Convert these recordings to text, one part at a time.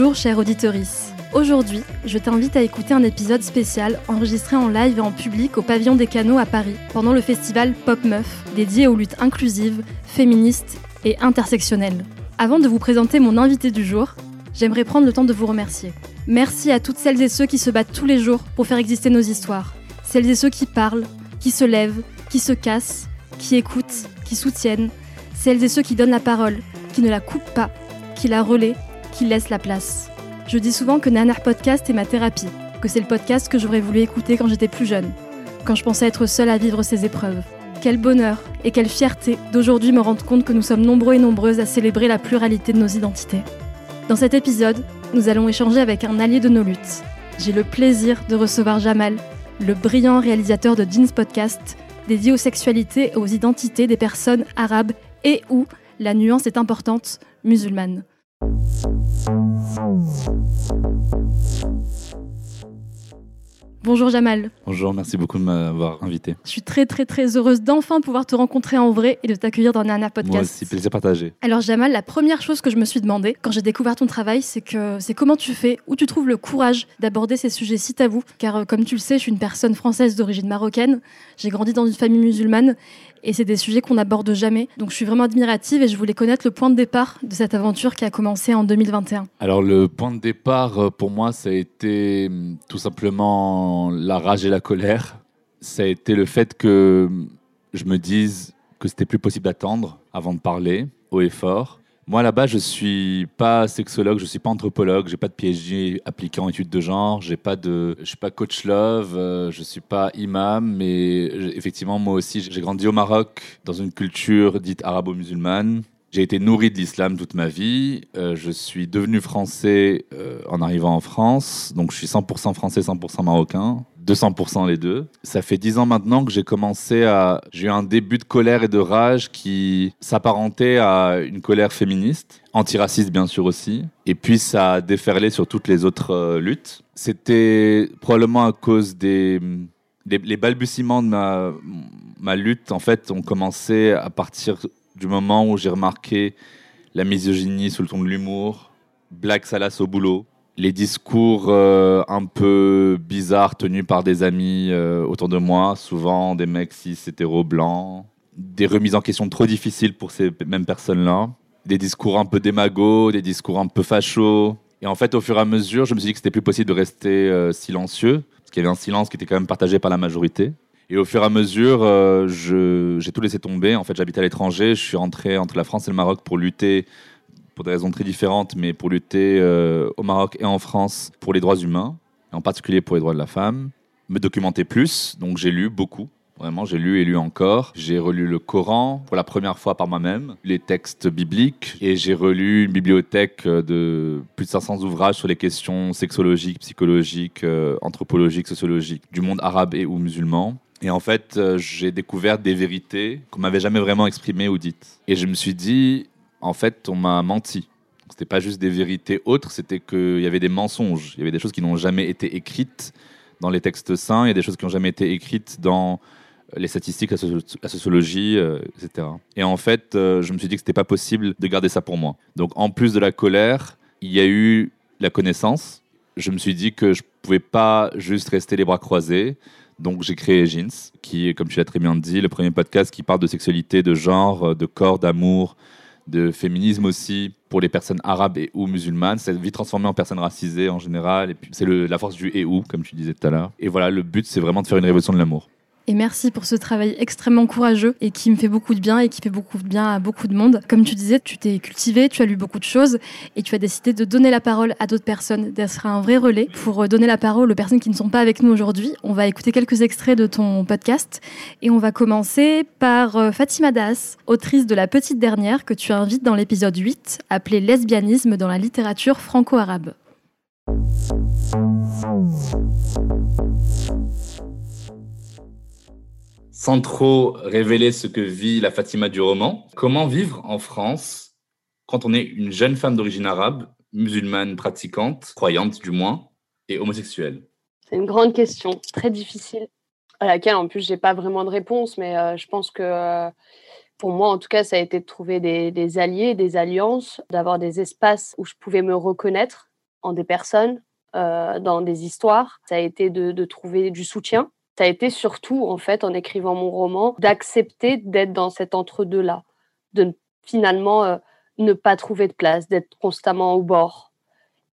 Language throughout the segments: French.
Bonjour chère auditorice. Aujourd'hui, je t'invite à écouter un épisode spécial enregistré en live et en public au Pavillon des Canaux à Paris pendant le festival Pop Meuf dédié aux luttes inclusives, féministes et intersectionnelles. Avant de vous présenter mon invité du jour, j'aimerais prendre le temps de vous remercier. Merci à toutes celles et ceux qui se battent tous les jours pour faire exister nos histoires. Celles et ceux qui parlent, qui se lèvent, qui se cassent, qui écoutent, qui soutiennent. Celles et ceux qui donnent la parole, qui ne la coupent pas, qui la relaient laisse la place. Je dis souvent que Nanar Podcast est ma thérapie, que c'est le podcast que j'aurais voulu écouter quand j'étais plus jeune, quand je pensais être seule à vivre ces épreuves. Quel bonheur et quelle fierté d'aujourd'hui me rendre compte que nous sommes nombreux et nombreuses à célébrer la pluralité de nos identités. Dans cet épisode, nous allons échanger avec un allié de nos luttes. J'ai le plaisir de recevoir Jamal, le brillant réalisateur de Jeans Podcast, dédié aux sexualités et aux identités des personnes arabes et où la nuance est importante, musulmane. Bonjour Jamal. Bonjour, merci beaucoup de m'avoir invité. Je suis très très très heureuse d'enfin pouvoir te rencontrer en vrai et de t'accueillir dans Nana Podcast. Moi aussi, plaisir partagé. Alors Jamal, la première chose que je me suis demandé quand j'ai découvert ton travail, c'est que c'est comment tu fais, où tu trouves le courage d'aborder ces sujets si tabous? Car euh, comme tu le sais, je suis une personne française d'origine marocaine. J'ai grandi dans une famille musulmane et c'est des sujets qu'on n'aborde jamais. Donc je suis vraiment admirative et je voulais connaître le point de départ de cette aventure qui a commencé en 2021. Alors le point de départ euh, pour moi, ça a été hum, tout simplement la rage et la colère. Ça a été le fait que hum, je me dise que c'était plus possible d'attendre avant de parler haut et fort moi, là-bas, je suis pas sexologue, je suis pas anthropologue, j'ai pas de PhD appliqué en études de genre, j'ai pas de, je suis pas coach love, euh, je suis pas imam, mais effectivement, moi aussi, j'ai grandi au Maroc dans une culture dite arabo-musulmane. J'ai été nourri de l'islam toute ma vie. Euh, je suis devenu français euh, en arrivant en France. Donc je suis 100% français, 100% marocain. 200% les deux. Ça fait 10 ans maintenant que j'ai commencé à... J'ai eu un début de colère et de rage qui s'apparentait à une colère féministe, antiraciste bien sûr aussi. Et puis ça a déferlé sur toutes les autres euh, luttes. C'était probablement à cause des... Les, les balbutiements de ma, ma lutte, en fait, ont commencé à partir du moment où j'ai remarqué la misogynie sous le ton de l'humour, Black Salas au boulot, les discours euh, un peu bizarres tenus par des amis euh, autour de moi, souvent des mecs cis hétéro blancs, des remises en question trop difficiles pour ces mêmes personnes-là, des discours un peu démagos, des discours un peu fachos. Et en fait, au fur et à mesure, je me suis dit que c'était plus possible de rester euh, silencieux, parce qu'il y avait un silence qui était quand même partagé par la majorité. Et au fur et à mesure, j'ai tout laissé tomber. En fait, j'habite à l'étranger. Je suis rentré entre la France et le Maroc pour lutter, pour des raisons très différentes, mais pour lutter euh, au Maroc et en France pour les droits humains, et en particulier pour les droits de la femme. Me documenter plus. Donc, j'ai lu beaucoup. Vraiment, j'ai lu et lu encore. J'ai relu le Coran pour la première fois par moi-même, les textes bibliques, et j'ai relu une bibliothèque de plus de 500 ouvrages sur les questions sexologiques, psychologiques, euh, anthropologiques, sociologiques du monde arabe et ou musulman. Et en fait, euh, j'ai découvert des vérités qu'on m'avait jamais vraiment exprimées ou dites. Et je me suis dit, en fait, on m'a menti. C'était pas juste des vérités autres, c'était qu'il y avait des mensonges. Il y avait des choses qui n'ont jamais été écrites dans les textes saints, il y a des choses qui n'ont jamais été écrites dans les statistiques, la, sociologie, euh, etc. Et en fait, euh, je me suis dit que c'était pas possible de garder ça pour moi. Donc, en plus de la colère, il y a eu la connaissance. Je me suis dit que je pouvais pas juste rester les bras croisés. Donc j'ai créé Jeans, qui est, comme tu l'as très bien dit, le premier podcast qui parle de sexualité, de genre, de corps, d'amour, de féminisme aussi pour les personnes arabes et ou musulmanes. C'est vite transformé en personnes racisées en général. Et puis c'est la force du et ou, comme tu disais tout à l'heure. Et voilà, le but, c'est vraiment de faire une révolution de l'amour. Et merci pour ce travail extrêmement courageux et qui me fait beaucoup de bien et qui fait beaucoup de bien à beaucoup de monde. Comme tu disais, tu t'es cultivé, tu as lu beaucoup de choses et tu as décidé de donner la parole à d'autres personnes, d'être un vrai relais pour donner la parole aux personnes qui ne sont pas avec nous aujourd'hui. On va écouter quelques extraits de ton podcast et on va commencer par euh, Fatima Das, autrice de La Petite Dernière que tu invites dans l'épisode 8, appelé Lesbianisme dans la littérature franco-arabe. Sans trop révéler ce que vit la Fatima du roman, comment vivre en France quand on est une jeune femme d'origine arabe, musulmane pratiquante, croyante du moins, et homosexuelle? C'est une grande question, très difficile, à laquelle en plus j'ai pas vraiment de réponse, mais euh, je pense que euh, pour moi en tout cas ça a été de trouver des, alliés, des alliances, d'avoir des espaces où je pouvais me reconnaître en des personnes, euh, dans des histoires. Ça a été de trouver du soutien ça a été surtout, en fait, en écrivant mon roman, d'accepter d'être dans cet entre-deux-là, de finalement euh, ne pas trouver de place, d'être constamment au bord.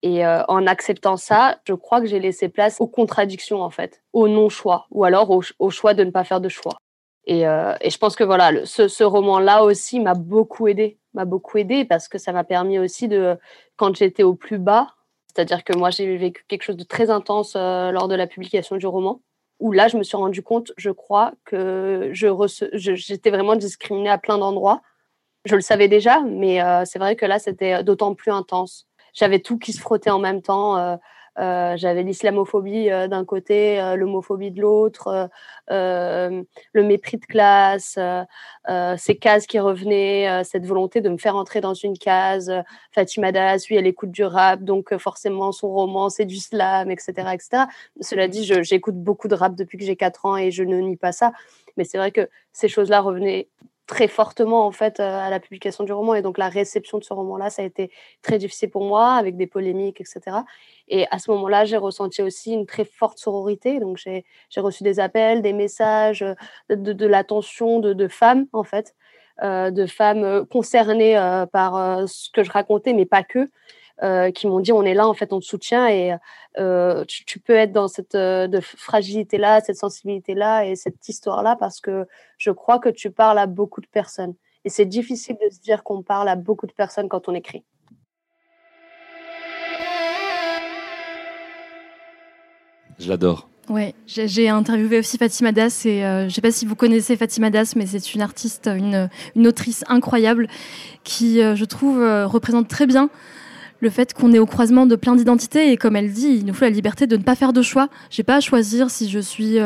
Et euh, en acceptant ça, je crois que j'ai laissé place aux contradictions, en fait, au non-choix, ou alors au, choix de ne pas faire de choix. Et, euh, je pense que voilà, ce, roman-là aussi m'a beaucoup aidé, m'a beaucoup aidé parce que ça m'a permis aussi de, quand j'étais au plus bas, c'est-à-dire que moi j'ai vécu quelque chose de très intense lors de la publication du roman où là, je me suis rendu compte, je crois, que j'étais vraiment discriminée à plein d'endroits. Je le savais déjà, mais euh, c'est vrai que là, c'était d'autant plus intense. J'avais tout qui se frottait en même temps. Euh, j'avais l'islamophobie euh, d'un côté, euh, l'homophobie de l'autre, le mépris de classe, ces cases qui revenaient, cette volonté de me faire entrer dans une case. Fatima Das, oui, elle écoute du rap, donc forcément son roman c'est du slam, etc., etc. Cela dit, j'écoute beaucoup de rap depuis que j'ai 4 ans et je ne nie pas ça, mais c'est vrai que ces choses-là revenaient très fortement en fait à la publication du roman et donc la réception de ce roman-là, ça a été très difficile pour moi avec des polémiques, etc. Et à ce moment-là, j'ai ressenti aussi une très forte sororité. Donc, j'ai reçu des appels, des messages, euh, de, l'attention de, femmes, en fait, euh, de femmes euh, concernées euh, par euh, ce que je racontais, mais pas que, euh, qui m'ont dit on est là, en fait, on te soutient et tu, tu, peux être dans cette de fragilité-là, cette sensibilité-là et cette histoire-là parce que je crois que tu parles à beaucoup de personnes. Et c'est difficile de se dire qu'on parle à beaucoup de personnes quand on écrit. Je l'adore. Ouais, j'ai interviewé aussi Fatima Das et euh, je ne sais pas si vous connaissez Fatima Das, mais c'est une artiste, une, une, autrice incroyable qui, euh, je trouve, euh, représente très bien le fait qu'on est au croisement de plein d'identités et comme elle dit, il nous faut la liberté de ne pas faire de choix. J'ai pas à choisir si je suis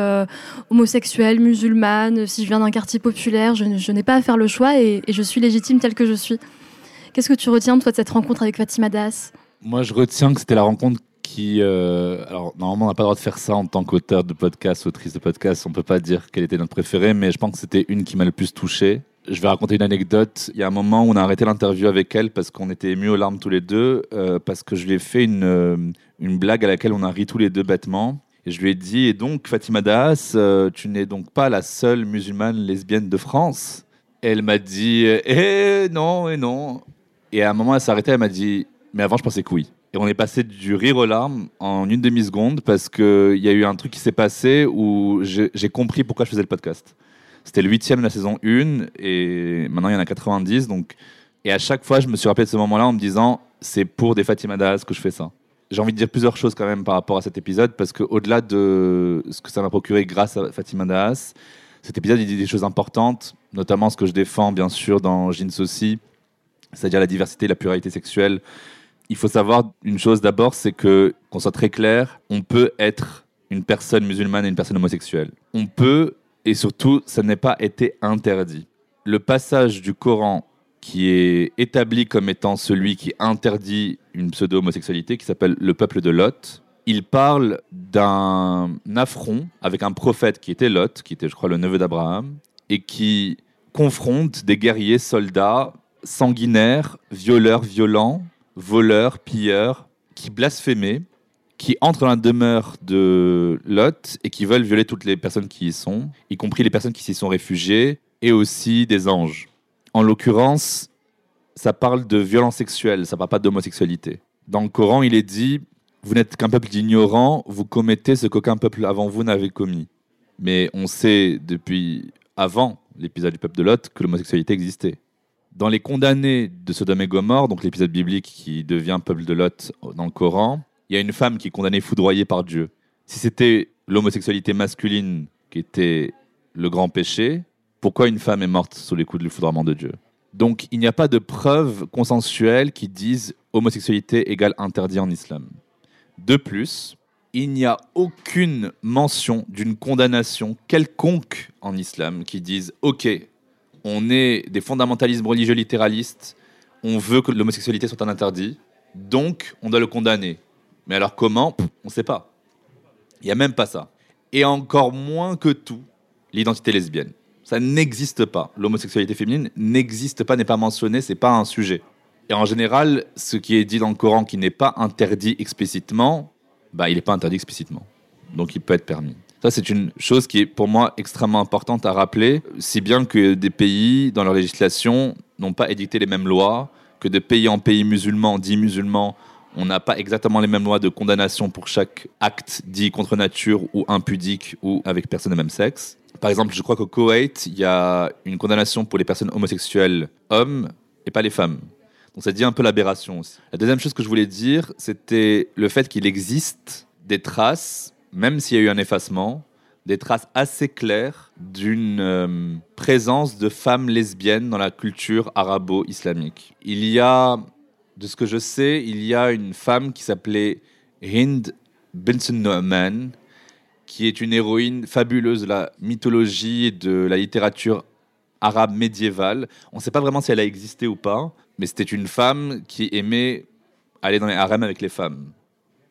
homosexuelle, musulmane, si je viens d'un quartier populaire. Je, n'ai pas à faire le choix et, et, je suis légitime telle que je suis. Qu'est-ce que tu retiens toi de cette rencontre avec Fatima Das? Moi, je retiens que c'était la rencontre qui. Euh, alors, normalement, on n'a pas le droit de faire ça en tant qu'auteur de podcast, autrice de podcast. On peut pas dire quelle était notre préférée, mais je pense que c'était une qui m'a le plus touché. Je vais raconter une anecdote. Il y a un moment où on a arrêté l'interview avec elle parce qu'on était émus aux larmes tous les deux, euh, parce que je lui ai fait une, euh, une blague à laquelle on a ri tous les deux bêtement. Et je lui ai dit, et donc, Fatima Das, tu n'es donc pas la seule musulmane lesbienne de France? Elle m'a dit, eh non, et non. Et à un moment, elle s'est arrêtée, elle m'a dit, mais avant, je pensais que oui. Et on est passé du rire aux larmes en une demi-seconde parce qu'il y a eu un truc qui s'est passé où j'ai compris pourquoi je faisais le podcast. C'était le huitième de la saison 1 et maintenant il y en a 90. Donc, et à chaque fois, je me suis rappelé de ce moment-là en me disant c'est pour des Fatima Das que je fais ça. J'ai envie de dire plusieurs choses quand même par rapport à cet épisode parce qu'au-delà de ce que ça m'a procuré grâce à Fatima Das, cet épisode il dit des choses importantes, notamment ce que je défends bien sûr dans Jeans aussi, c'est-à-dire la diversité la pluralité sexuelle il faut savoir une chose d'abord, c'est que, qu'on soit très clair, on peut être une personne musulmane et une personne homosexuelle. On peut, et surtout, ça n'est pas été interdit. Le passage du Coran qui est établi comme étant celui qui interdit une pseudo-homosexualité, qui s'appelle le peuple de Lot, il parle d'un affront avec un prophète qui était Lot, qui était, je crois, le neveu d'Abraham, et qui confronte des guerriers soldats sanguinaires, violeurs, violents, voleurs, pilleurs, qui blasphémaient, qui entrent dans la demeure de Lot et qui veulent violer toutes les personnes qui y sont, y compris les personnes qui s'y sont réfugiées, et aussi des anges. En l'occurrence, ça parle de violence sexuelle, ça parle pas d'homosexualité. Dans le Coran, il est dit Vous n'êtes qu'un peuple d'ignorants, vous commettez ce qu'aucun peuple avant vous n'avait commis. Mais on sait depuis avant l'épisode du peuple de Lot que l'homosexualité existait. Dans les condamnés de Sodome et Gomorre, donc l'épisode biblique qui devient peuple de Lot dans le Coran, il y a une femme qui est condamnée foudroyée par Dieu. Si c'était l'homosexualité masculine qui était le grand péché, pourquoi une femme est morte sous les coups du foudroiement de Dieu? Donc il n'y a pas de preuves consensuelles qui disent homosexualité égale interdit en islam. De plus, il n'y a aucune mention d'une condamnation quelconque en islam qui dise OK, on est des fondamentalismes religieux littéralistes, on veut que l'homosexualité soit un interdit, donc on doit le condamner. Mais alors comment? On ne sait pas. Il n'y a même pas ça. Et encore moins que tout, l'identité lesbienne. Ça n'existe pas. L'homosexualité féminine n'existe pas, n'est pas mentionnée, c'est pas un sujet. Et en général, ce qui est dit dans le Coran qui n'est pas interdit explicitement, bah, il n'est pas interdit explicitement. Donc il peut être permis. Ça, c'est une chose qui est pour moi extrêmement importante à rappeler, si bien que des pays, dans leur législation, n'ont pas édicté les mêmes lois, que de pays en pays musulmans, dits musulmans, on n'a pas exactement les mêmes lois de condamnation pour chaque acte dit contre nature ou impudique ou avec personne de même sexe. Par exemple, je crois qu'au Koweït, il y a une condamnation pour les personnes homosexuelles hommes et pas les femmes. Donc ça dit un peu l'aberration aussi. La deuxième chose que je voulais dire, c'était le fait qu'il existe des traces, même s'il y a eu un effacement, des traces assez claires d'une euh, présence de femmes lesbiennes dans la culture arabo-islamique. Il y a, de ce que je sais, il y a une femme qui s'appelait Hind Benson Noman, qui est une héroïne fabuleuse de la mythologie et de la littérature arabe médiévale. On ne sait pas vraiment si elle a existé ou pas, mais c'était une femme qui aimait aller dans les harems avec les femmes.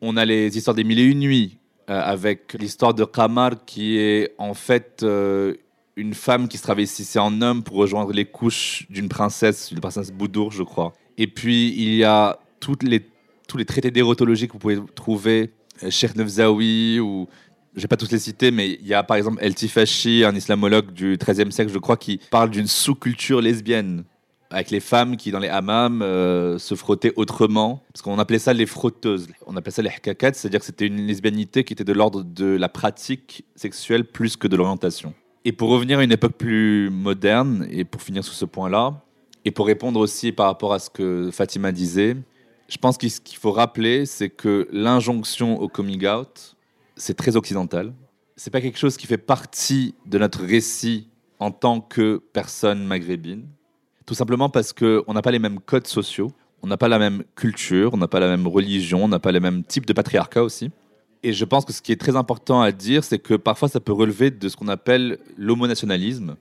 On a les histoires des mille et une nuits, euh, avec l'histoire de Kamar, qui est en fait euh, une femme qui se travestissait en homme pour rejoindre les couches d'une princesse, une princesse Boudour, je crois. Et puis, il y a toutes les, tous les traités d'érotologie que vous pouvez trouver, euh, Cheikh Nevzaoui ou je vais pas tous les citer, mais il y a par exemple El Tifashi, un islamologue du XIIIe siècle, je crois, qui parle d'une sous-culture lesbienne avec les femmes qui, dans les hammams, euh, se frottaient autrement. Parce qu'on appelait ça les frotteuses. On appelait ça les hkakat, c'est-à-dire que c'était une lesbianité qui était de l'ordre de la pratique sexuelle plus que de l'orientation. Et pour revenir à une époque plus moderne, et pour finir sur ce point-là, et pour répondre aussi par rapport à ce que Fatima disait, je pense qu'il faut rappeler, c'est que l'injonction au coming out, c'est très occidental. C'est pas quelque chose qui fait partie de notre récit en tant que personne maghrébine. Tout simplement parce qu'on n'a pas les mêmes codes sociaux, on n'a pas la même culture, on n'a pas la même religion, on n'a pas les mêmes types de patriarcat aussi. Et je pense que ce qui est très important à dire, c'est que parfois ça peut relever de ce qu'on appelle l'homonationalisme,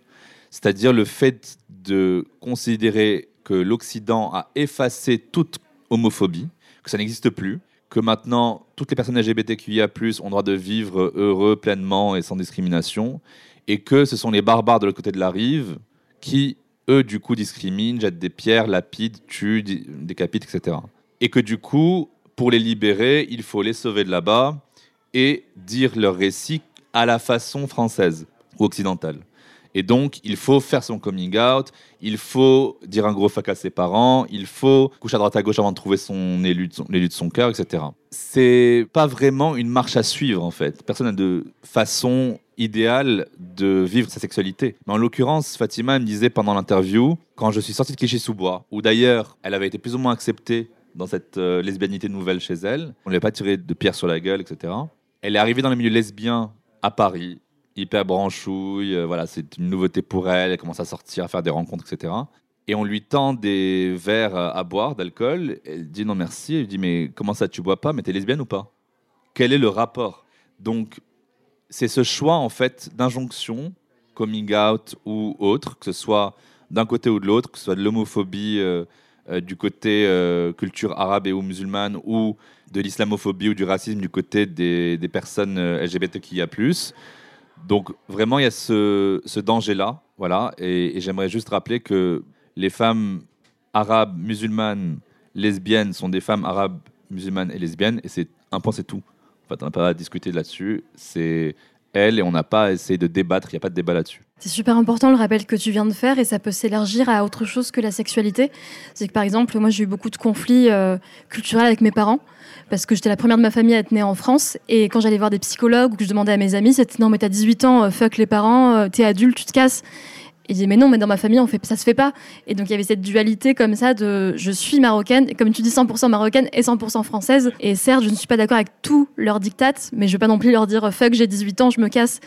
c'est-à-dire le fait de considérer que l'Occident a effacé toute homophobie, que ça n'existe plus, que maintenant toutes les personnes LGBTQIA+ ont droit de vivre heureux, pleinement et sans discrimination, et que ce sont les barbares de l'autre côté de la rive qui, eux, du coup, discriminent, jettent des pierres, lapident, tuent, décapitent, etc. Et que du coup, pour les libérer, il faut les sauver de là-bas et dire leur récit à la façon française ou occidentale. Et donc, il faut faire son coming out, il faut dire un gros fuck à ses parents, il faut coucher à droite à gauche avant de trouver son élu de son, l'élu de son cœur, etc. C'est pas vraiment une marche à suivre, en fait. Personne n'a de façon idéale de vivre sa sexualité. Mais en l'occurrence, Fatima me disait pendant l'interview, quand je suis sorti de Clichy-sous-Bois, où d'ailleurs, elle avait été plus ou moins acceptée dans cette euh, lesbianité nouvelle chez elle, on ne lui a pas tiré de pierre sur la gueule, etc. Elle est arrivée dans le milieu lesbien à Paris, hyper branchouille, euh, voilà, c'est une nouveauté pour elle, elle commence à sortir, à faire des rencontres, etc. Et on lui tend des verres à boire d'alcool, elle dit non merci, elle dit mais comment ça tu bois pas, mais t'es lesbienne ou pas? Quel est le rapport? Donc c'est ce choix en fait d'injonction, coming out ou autre, que ce soit d'un côté ou de l'autre, que ce soit de l'homophobie euh, euh, du côté culture arabe et ou musulmane ou de l'islamophobie ou du racisme du côté des, des personnes LGBTQIA+. Donc vraiment, il y a ce, danger-là. Voilà. Et, j'aimerais juste rappeler que les femmes arabes, musulmanes, lesbiennes sont des femmes arabes, musulmanes et lesbiennes. Et c'est un point, c'est tout. En fait, on n'a pas à discuter là-dessus. C'est elles et on n'a pas à essayer de débattre. Il n'y a pas de débat là-dessus. C'est super important le rappel que tu viens de faire et ça peut s'élargir à autre chose que la sexualité. C'est que par exemple, moi j'ai eu beaucoup de conflits euh, culturels avec mes parents parce que j'étais la première de ma famille à être née en France et quand j'allais voir des psychologues ou que je demandais à mes amis, c'était non mais t'as 18 ans, euh, fuck les parents, euh, t'es adulte, tu te casses. Et je mais non, mais dans ma famille, on fait, ça se fait pas. Et donc, il y avait cette dualité comme ça de je suis marocaine, comme tu dis, 100% marocaine et 100% française. Et certes, je ne suis pas d'accord avec tous leurs dictates, mais je vais pas non plus leur dire fuck, j'ai 18 ans, je me casse.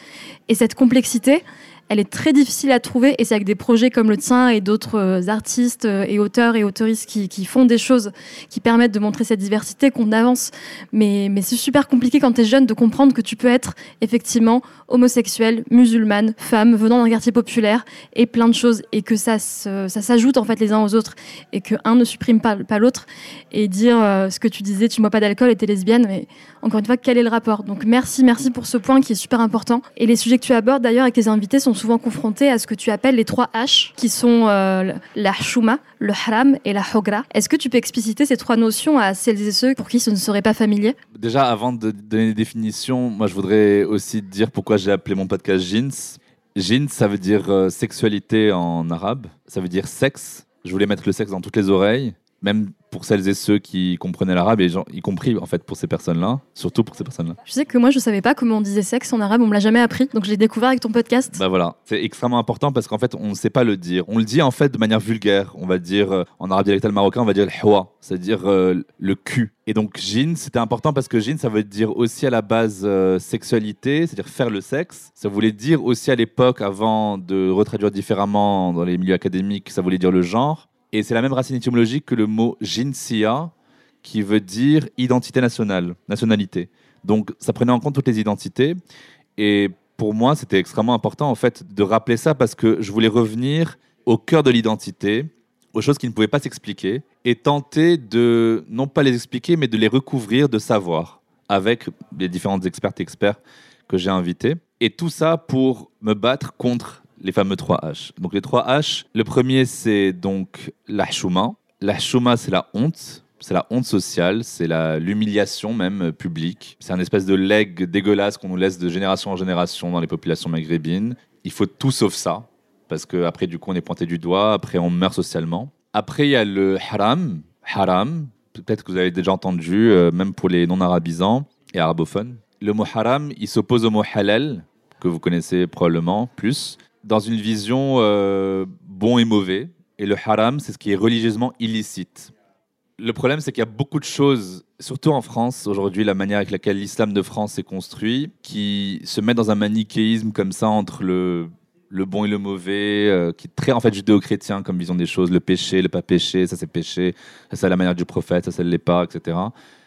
Et cette complexité, elle est très difficile à trouver et c'est avec des projets comme le tien et d'autres euh, artistes euh, et auteurs et autoristes qui, qui, font des choses qui permettent de montrer cette diversité qu'on avance. Mais, mais c'est super compliqué quand tu es jeune de comprendre que tu peux être effectivement homosexuelle, musulmane, femme, venant d'un quartier populaire et plein de choses et que ça, ça s'ajoute en fait les uns aux autres et que un ne supprime pas, pas l'autre et dire euh, ce que tu disais, tu bois pas d'alcool et t'es lesbienne, mais encore une fois, quel est le rapport? Donc merci, merci pour ce point qui est super important. Et les sujets que tu abordes d'ailleurs avec tes invités sont souvent confrontés à ce que tu appelles les trois H, qui sont euh, la shuma, le haram et la hogra. Est-ce que tu peux expliciter ces trois notions à celles et ceux pour qui ce ne serait pas familier? Déjà, avant de donner des définitions, moi je voudrais aussi dire pourquoi j'ai appelé mon podcast Jeans. Jeans, ça veut dire euh, sexualité en arabe, ça veut dire sexe. Je voulais mettre le sexe dans toutes les oreilles même pour celles et ceux qui comprenaient l'arabe, et y compris en fait pour ces personnes-là, surtout pour ces personnes-là. Je sais que moi je savais pas comment on disait sexe en arabe, on me l'a jamais appris, donc je l'ai découvert avec ton podcast. Bah voilà, c'est extrêmement important parce qu'en fait on ne sait pas le dire. On le dit en fait de manière vulgaire. On va dire euh, en arabe dialectal marocain, on va dire le hwa, c'est-à-dire euh, le cul. Et donc jin, c'était important parce que jin, ça veut dire aussi à la base euh, sexualité, c'est-à-dire faire le sexe. Ça voulait dire aussi à l'époque, avant de retraduire différemment dans les milieux académiques, ça voulait dire le genre. Et c'est la même racine étymologique que le mot jinsia, qui veut dire identité nationale, nationalité. Donc ça prenait en compte toutes les identités. Et pour moi, c'était extrêmement important en fait de rappeler ça parce que je voulais revenir au cœur de l'identité, aux choses qui ne pouvaient pas s'expliquer, et tenter de, non pas les expliquer, mais de les recouvrir de savoir avec les différentes expertes et experts que j'ai invités. Et tout ça pour me battre contre les fameux 3 H. Donc les 3 H, le premier c'est donc la chouma. La chouma c'est la honte, c'est la honte sociale, c'est l'humiliation même euh, publique. C'est un espèce de leg dégueulasse qu'on nous laisse de génération en génération dans les populations maghrébines. Il faut tout sauf ça, parce qu'après du coup on est pointé du doigt, après on meurt socialement. Après il y a le haram, haram, peut-être que vous avez déjà entendu, euh, même pour les non-arabisants et arabophones. Le mot haram, il s'oppose au mot halal, que vous connaissez probablement plus dans une vision euh, bon et mauvais. Et le haram, c'est ce qui est religieusement illicite. Le problème, c'est qu'il y a beaucoup de choses, surtout en France, aujourd'hui, la manière avec laquelle l'islam de France est construit, qui se met dans un manichéisme comme ça entre le, le bon et le mauvais, euh, qui est très en fait judéo-chrétien comme vision des choses, le péché, le pas péché, ça c'est péché, ça c'est la manière du prophète, ça c'est l'est pas, etc.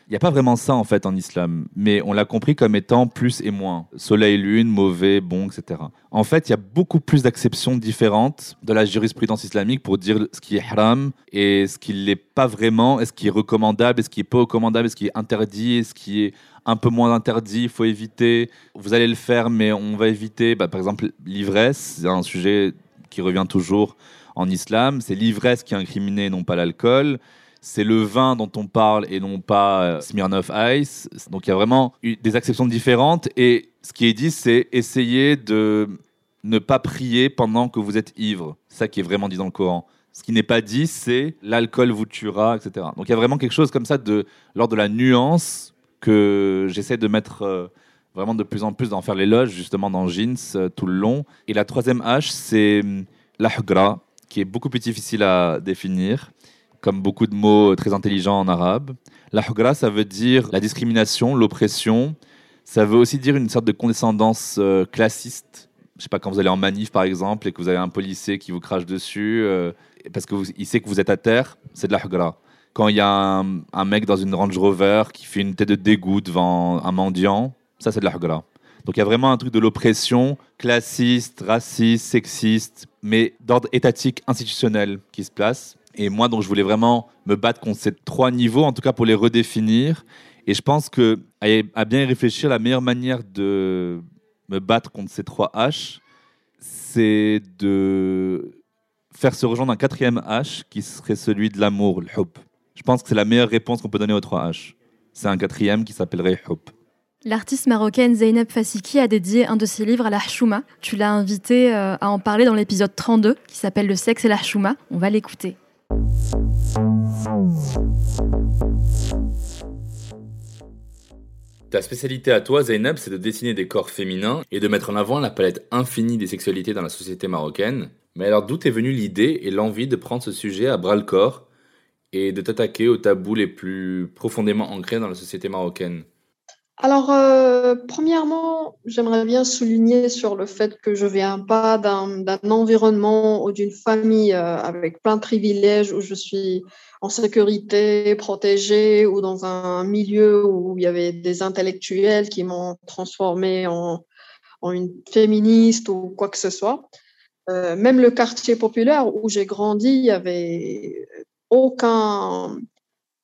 Il n'y a pas vraiment ça en fait en islam, mais on l'a compris comme étant plus et moins. Soleil, lune, mauvais, bon, etc. En fait, il y a beaucoup plus d'acceptions différentes de la jurisprudence islamique pour dire ce qui est haram et ce qui ne l'est pas vraiment, et ce qui est recommandable, et ce qui est pas recommandable, et ce qui est interdit, et ce qui est un peu moins interdit, il faut éviter. Vous allez le faire, mais on va éviter. Bah, par exemple, l'ivresse, c'est un sujet qui revient toujours en islam. C'est l'ivresse qui est incriminée, non pas l'alcool c'est le vin dont on parle et non pas euh, Smirnoff Ice. Donc il y a vraiment des acceptions différentes. Et ce qui est dit, c'est essayer de ne pas prier pendant que vous êtes ivre. Ça qui est vraiment dit dans le Coran. Ce qui n'est pas dit, c'est l'alcool vous tuera, etc. Donc il y a vraiment quelque chose comme ça de l'ordre de la nuance que j'essaie de mettre euh, vraiment de plus en plus, d'en faire l'éloge justement dans Jeans euh, tout le long. Et la troisième H, c'est hum, la qui est beaucoup plus difficile à définir comme beaucoup de mots très intelligents en arabe. La hugra, ça veut dire la discrimination, l'oppression. Ça veut aussi dire une sorte de condescendance euh, classiste. Je sais pas, quand vous allez en manif, par exemple, et que vous avez un policier qui vous crache dessus, euh, parce qu'il sait que vous êtes à terre, c'est de la hugra. Quand il y a un, mec dans une Range Rover qui fait une tête de dégoût devant un mendiant, ça, c'est de la hugra. Donc il y a vraiment un truc de l'oppression classiste, raciste, sexiste, mais d'ordre étatique, institutionnel qui se place. Et moi, donc, je voulais vraiment me battre contre ces trois niveaux, en tout cas pour les redéfinir. Et je pense que, à bien y réfléchir, la meilleure manière de me battre contre ces trois H, c'est de faire se rejoindre un quatrième H qui serait celui de l'amour, le. Je pense que c'est la meilleure réponse qu'on peut donner aux trois H. C'est un quatrième qui s'appellerait hub. L'artiste marocaine Zeynep Fasiki a dédié un de ses livres à la Hchouma. Tu l'as invité euh, à en parler dans l'épisode 32 qui s'appelle Le sexe et la Hchouma. On va l'écouter. Ta spécialité à toi, Zeynep, c'est de dessiner des corps féminins et de mettre en avant la palette infinie des sexualités dans la société marocaine. Mais alors d'où est venue l'idée et l'envie de prendre ce sujet à bras le corps et de t'attaquer aux tabous les plus profondément ancrés dans la société marocaine? Alors, euh, premièrement, j'aimerais bien souligner sur le fait que je viens pas d'un environnement ou d'une famille euh, avec plein de privilèges où je suis en sécurité, protégée ou dans un milieu où il y avait des intellectuels qui m'ont transformée en, une féministe ou quoi que ce soit. Euh, même le quartier populaire où j'ai grandi, il y avait aucun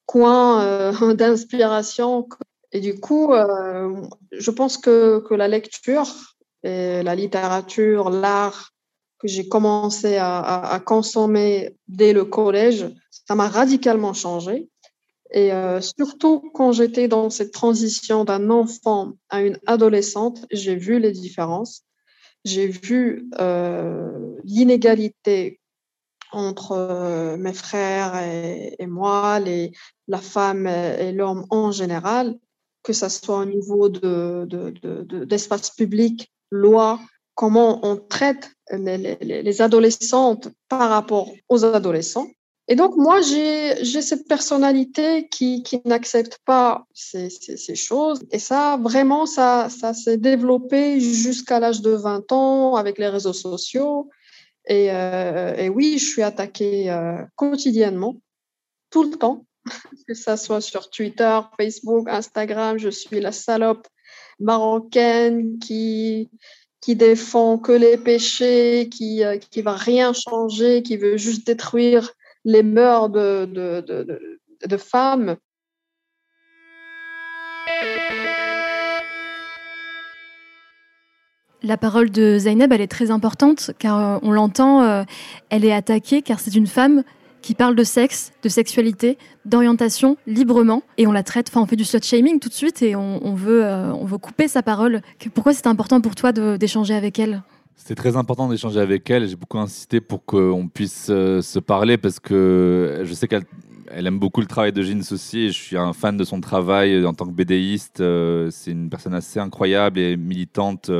coin d'inspiration et du coup, euh, je pense que, que, la lecture, et la littérature, l'art que j'ai commencé à, consommer dès le collège, ça m'a radicalement changé. Et euh, surtout quand j'étais dans cette transition d'un enfant à une adolescente, j'ai vu les différences. J'ai vu euh, l'inégalité entre mes frères et, et moi, les, la femme et l'homme en général que ce soit au niveau de, d'espace de, public, loi, comment on traite les, les, adolescentes par rapport aux adolescents. Et donc, moi, j'ai, cette personnalité qui, qui n'accepte pas ces, ces, choses. Et ça, vraiment, ça, ça s'est développé jusqu'à l'âge de 20 ans avec les réseaux sociaux. Et, euh, oui, je suis attaquée euh, quotidiennement, tout le temps, que ça soit sur Twitter, Facebook, Instagram, je suis la salope marocaine qui, qui défend que les péchés, qui euh, qui va rien changer, qui veut juste détruire les mœurs de, de, de, de femmes. La parole de Zainab, elle est très importante car euh, on l'entend, euh, elle est attaquée car c'est une femme qui parle de sexe, de sexualité, d'orientation librement et on la traite, enfin on fait du slut shaming tout de suite et on, veut, euh, on veut couper sa parole. Pourquoi c'est important pour toi d'échanger avec elle? C'est très important d'échanger avec elle. J'ai beaucoup insisté pour qu'on puisse euh, se parler parce que je sais qu'elle elle aime beaucoup le travail de Jeans aussi. je suis un fan de son travail en tant que bédéiste. Euh, c'est une personne assez incroyable et militante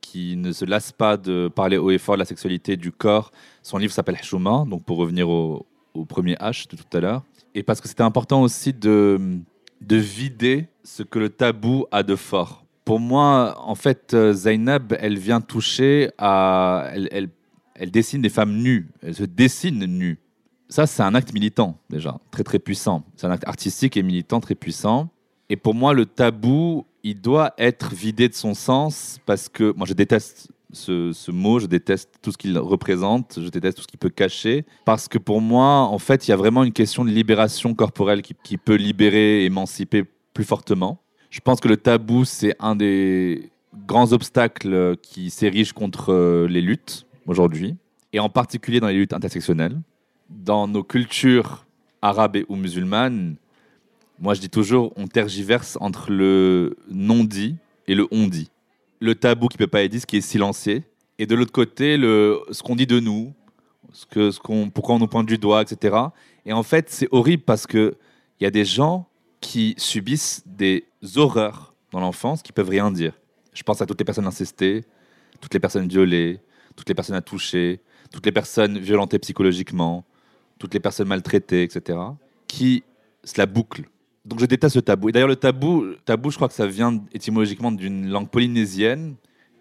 qui ne se lasse pas de parler haut et fort de la sexualité, du corps. Son livre s'appelle Hchouma, donc pour revenir au, au premier H de tout à l'heure. Et parce que c'était important aussi de, de vider ce que le tabou a de fort. Pour moi, en fait, euh, Zainab, elle vient toucher à. Elle, elle, elle dessine des femmes nues. Elle se dessine nues. Ça, c'est un acte militant, déjà, très très puissant. C'est un acte artistique et militant très puissant. Et pour moi, le tabou, il doit être vidé de son sens parce que moi, je déteste ce, mot, je déteste tout ce qu'il représente, je déteste tout ce qu'il peut cacher, parce que pour moi, en fait, il y a vraiment une question de libération corporelle qui, peut libérer, émanciper plus fortement. Je pense que le tabou, c'est un des grands obstacles qui s'érigent contre euh, les luttes aujourd'hui, et en particulier dans les luttes intersectionnelles. Dans nos cultures arabes ou musulmanes, moi je dis toujours, on tergiverse entre le non-dit et le on-dit le tabou qui peut pas être dit, ce qui est silencié, et de l'autre côté, ce qu'on dit de nous, ce que, qu'on, pourquoi on nous pointe du doigt, etc. Et en fait, c'est horrible parce que il y a des gens qui subissent des horreurs dans l'enfance qui peuvent rien dire. Je pense à toutes les personnes incestées, toutes les personnes violées, toutes les personnes à toucher, toutes les personnes violentées psychologiquement, toutes les personnes maltraitées, etc. Qui se la bouclent donc je déteste le tabou. Et d'ailleurs, le tabou, tabou, je crois que ça vient étymologiquement d'une langue polynésienne.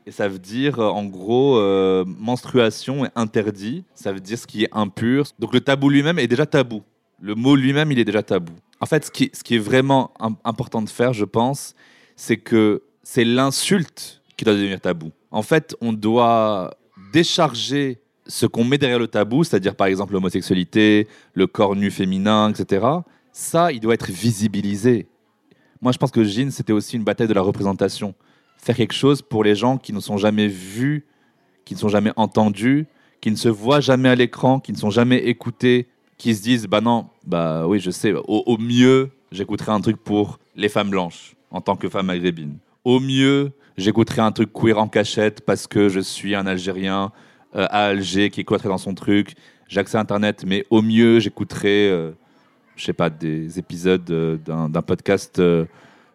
Et ça veut dire, euh, en gros, euh, menstruation est interdit. Ça veut dire ce qui est impur. Donc le tabou lui-même est déjà tabou. Le mot lui-même, il est déjà tabou. En fait, ce qui, ce qui est vraiment important de faire, je pense, c'est que c'est l'insulte qui doit devenir tabou. En fait, on doit décharger ce qu'on met derrière le tabou, c'est-à-dire par exemple l'homosexualité, le corps nu féminin, etc ça, il doit être visibilisé. Moi, je pense que Jean, c'était aussi une bataille de la représentation. Faire quelque chose pour les gens qui ne sont jamais vus, qui ne sont jamais entendus, qui ne se voient jamais à l'écran, qui ne sont jamais écoutés, qui se disent Bah non, bah oui, je sais, au, mieux, j'écouterai un truc pour les femmes blanches en tant que femme maghrébine. au mieux, j'écouterai un truc queer en cachette parce que je suis un Algérien euh, à Alger qui cloîtré dans son truc. J'ai accès à Internet, mais au mieux, j'écouterai, euh, je sais pas, des épisodes euh, d'un podcast euh,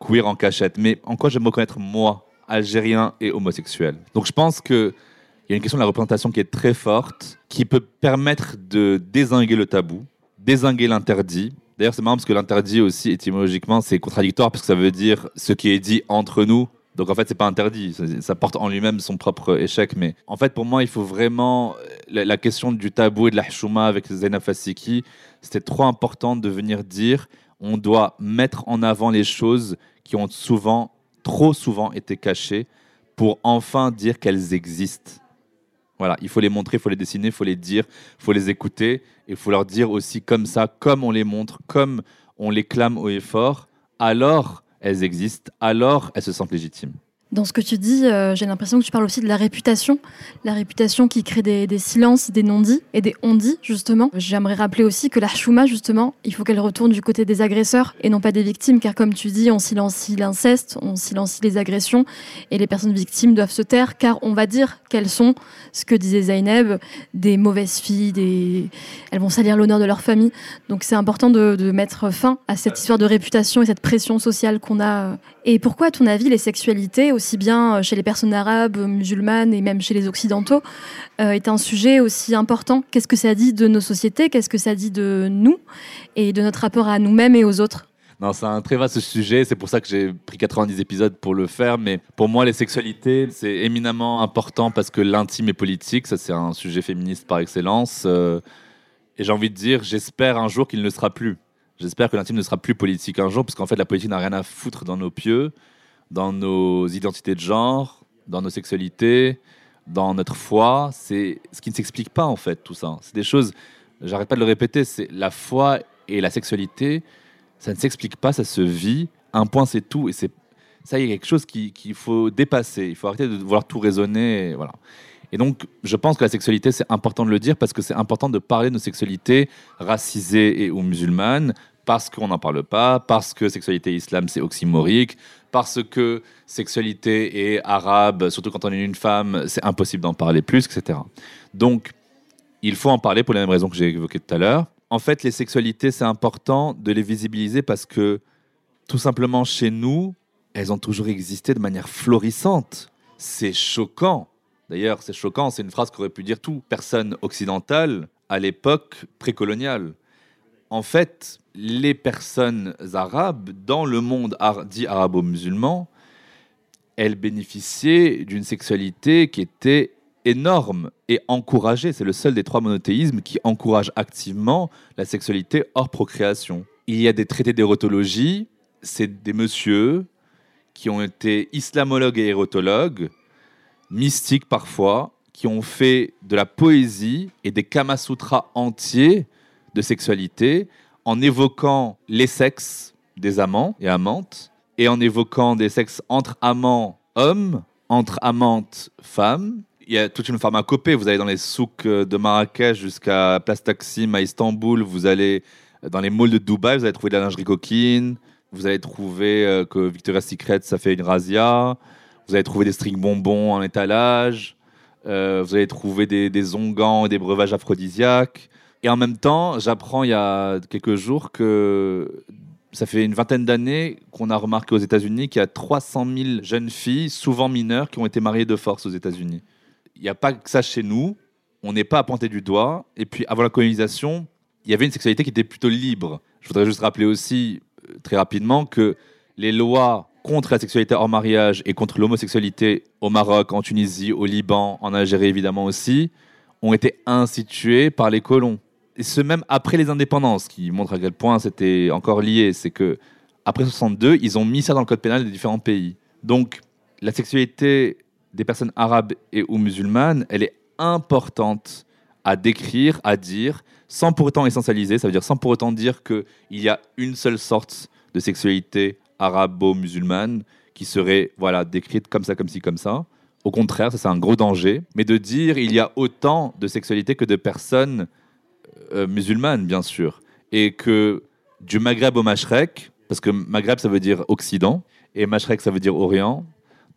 queer en cachette. Mais en quoi je me reconnaître, moi, Algérien et homosexuel? Donc je pense que il y a une question de la représentation qui est très forte, qui peut permettre de désinguer le tabou, désinguer l'interdit. D'ailleurs, c'est marrant parce que l'interdit aussi, étymologiquement, c'est contradictoire parce que ça veut dire ce qui est dit entre nous. Donc en fait, c'est pas interdit. Ça, porte en lui-même son propre échec. Mais en fait, pour moi, il faut vraiment la, question du tabou et de la hchouma avec Zainab Fassiki. C'était trop important de venir dire on doit mettre en avant les choses qui ont souvent, trop souvent été cachées pour enfin dire qu'elles existent. Voilà, il faut les montrer, il faut les dessiner, il faut les dire, il faut les écouter, et il faut leur dire aussi comme ça, comme on les montre, comme on les clame haut et fort, alors elles existent, alors elles se sentent légitimes. Dans ce que tu dis, euh, j'ai l'impression que tu parles aussi de la réputation, la réputation qui crée des, silences, des non-dits et des on-dits, justement. J'aimerais rappeler aussi que la chouma, justement, il faut qu'elle retourne du côté des agresseurs et non pas des victimes, car comme tu dis, on silencie l'inceste, on silencie les agressions, et les personnes victimes doivent se taire, car on va dire qu'elles sont, ce que disait Zainab, des mauvaises filles, elles vont salir l'honneur de leur famille. Donc c'est important de, de mettre fin à cette histoire de réputation et cette pression sociale qu'on a. Et pourquoi, à ton avis, les sexualités, aussi bien chez les personnes arabes, musulmanes et même chez les occidentaux, euh, est un sujet aussi important? Qu'est-ce que ça dit de nos sociétés? Qu'est-ce que ça dit de nous et de notre rapport à nous-mêmes et aux autres? Non, c'est un très vaste sujet. C'est pour ça que j'ai pris 90 épisodes pour le faire. Mais pour moi, les sexualités, c'est éminemment important parce que l'intime est politique. Ça, c'est un sujet féministe par excellence. Euh, et j'ai envie de dire, j'espère un jour qu'il ne sera plus. J'espère que l'intime ne sera plus politique un jour, parce qu'en fait, la politique n'a rien à foutre dans nos pieux, dans nos identités de genre, dans nos sexualités, dans notre foi. C'est ce qui ne s'explique pas, en fait, tout ça. C'est des choses, j'arrête pas de le répéter, c'est la foi et la sexualité, ça ne s'explique pas, ça se vit. Un point, c'est tout. Et c'est ça, il y a quelque chose qui- qu'il faut dépasser. Il faut arrêter de vouloir tout raisonner. Voilà. Et donc, je pense que la sexualité, c'est important de le dire parce que c'est important de parler de nos sexualités racisées et ou musulmanes, parce qu'on n'en parle pas, parce que sexualité islam, c'est oxymorique, parce que sexualité et arabe, surtout quand on est une femme, c'est impossible d'en parler plus, etc. Donc, il faut en parler pour les mêmes raisons que j'ai évoquées tout à l'heure. En fait, les sexualités, c'est important de les visibiliser parce que, tout simplement, chez nous, elles ont toujours existé de manière florissante. C'est choquant. D'ailleurs, c'est choquant, c'est une phrase qu'aurait pu dire toute personne occidentale à l'époque précoloniale. En fait, les personnes arabes dans le monde dit arabo-musulman, elles bénéficiaient d'une sexualité qui était énorme et encouragée. C'est le seul des trois monothéismes qui encourage activement la sexualité hors procréation. Il y a des traités d'érotologie, c'est des messieurs qui ont été islamologues et érotologues, mystiques parfois, qui ont fait de la poésie et des kamasutras entiers de sexualité en évoquant les sexes des amants et amantes et en évoquant des sexes entre amants hommes, entre amantes femmes. Il y a toute une pharmacopée. Vous allez dans les souks de Marrakech jusqu'à Place Taksim à Istanbul. Vous allez dans les malls de Dubaï. Vous allez trouver de la lingerie coquine. Vous allez trouver euh, que Victoria's Secret, ça fait une razzia. Vous allez trouver des strings bonbons en étalage. Euh, vous allez trouver des, des onguents et des breuvages aphrodisiaques. Et en même temps, j'apprends il y a quelques jours que ça fait une vingtaine d'années qu'on a remarqué aux États-Unis qu'il y a 300 000 jeunes filles, souvent mineures, qui ont été mariées de force aux États-Unis. Il n'y a pas que ça chez nous. On n'est pas à pointer du doigt. Et puis, avant la colonisation, il y avait une sexualité qui était plutôt libre. Je voudrais juste rappeler aussi, euh, très rapidement, que les lois contre la sexualité hors mariage et contre l'homosexualité au Maroc, en Tunisie, au Liban, en Algérie évidemment aussi, ont été instituées par les colons. Et ce même après les indépendances, qui montre à quel point c'était encore lié. C'est que après 62, ils ont mis ça dans le code pénal des différents pays. Donc la sexualité des personnes arabes et ou musulmanes, elle est importante à décrire, à dire, sans pour autant essentialiser. Ça veut dire sans pour autant dire qu'il y a une seule sorte de sexualité arabo-musulmane qui serait voilà décrite comme ça, comme ci, comme ça. Au contraire, ça c'est un gros danger. Mais de dire il y a autant de sexualité que de personnes euh, musulmanes, bien sûr, et que du Maghreb au Mashrek, parce que Maghreb ça veut dire Occident et Mashrek ça veut dire Orient,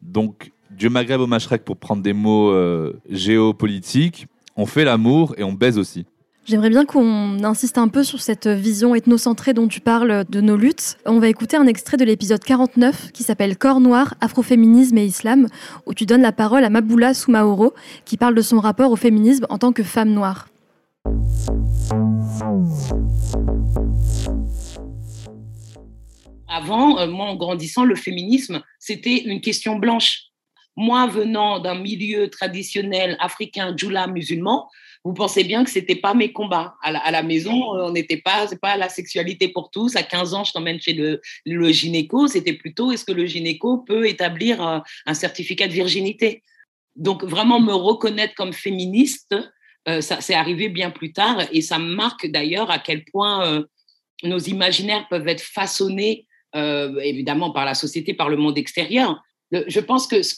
Donc, Dieu Maghreb au Mashrek, pour prendre des mots euh, géopolitiques, on fait l'amour et on baise aussi. J'aimerais bien qu'on insiste un peu sur cette vision ethnocentrée dont tu parles de nos luttes. On va écouter un extrait de l'épisode 49 qui s'appelle Corps noir, afroféminisme et islam, où tu donnes la parole à Maboula Soumaoro qui parle de son rapport au féminisme en tant que femme noire. Avant, euh, moi, en grandissant, le féminisme, c'était une question blanche. Moi, venant d'un milieu traditionnel africain, djoula, musulman, vous pensez bien que c'était pas mes combats. À la, maison, on n'était pas, c'est pas la sexualité pour tous. À 15 ans, je t'emmène chez le, gynéco. C'était plutôt, est-ce que le gynéco peut établir un, certificat de virginité? Donc, vraiment me reconnaître comme féministe, euh, ça c'est arrivé bien plus tard. Et ça marque d'ailleurs à quel point euh, nos imaginaires peuvent être façonnés, euh, évidemment, par la société, par le monde extérieur je pense que ce,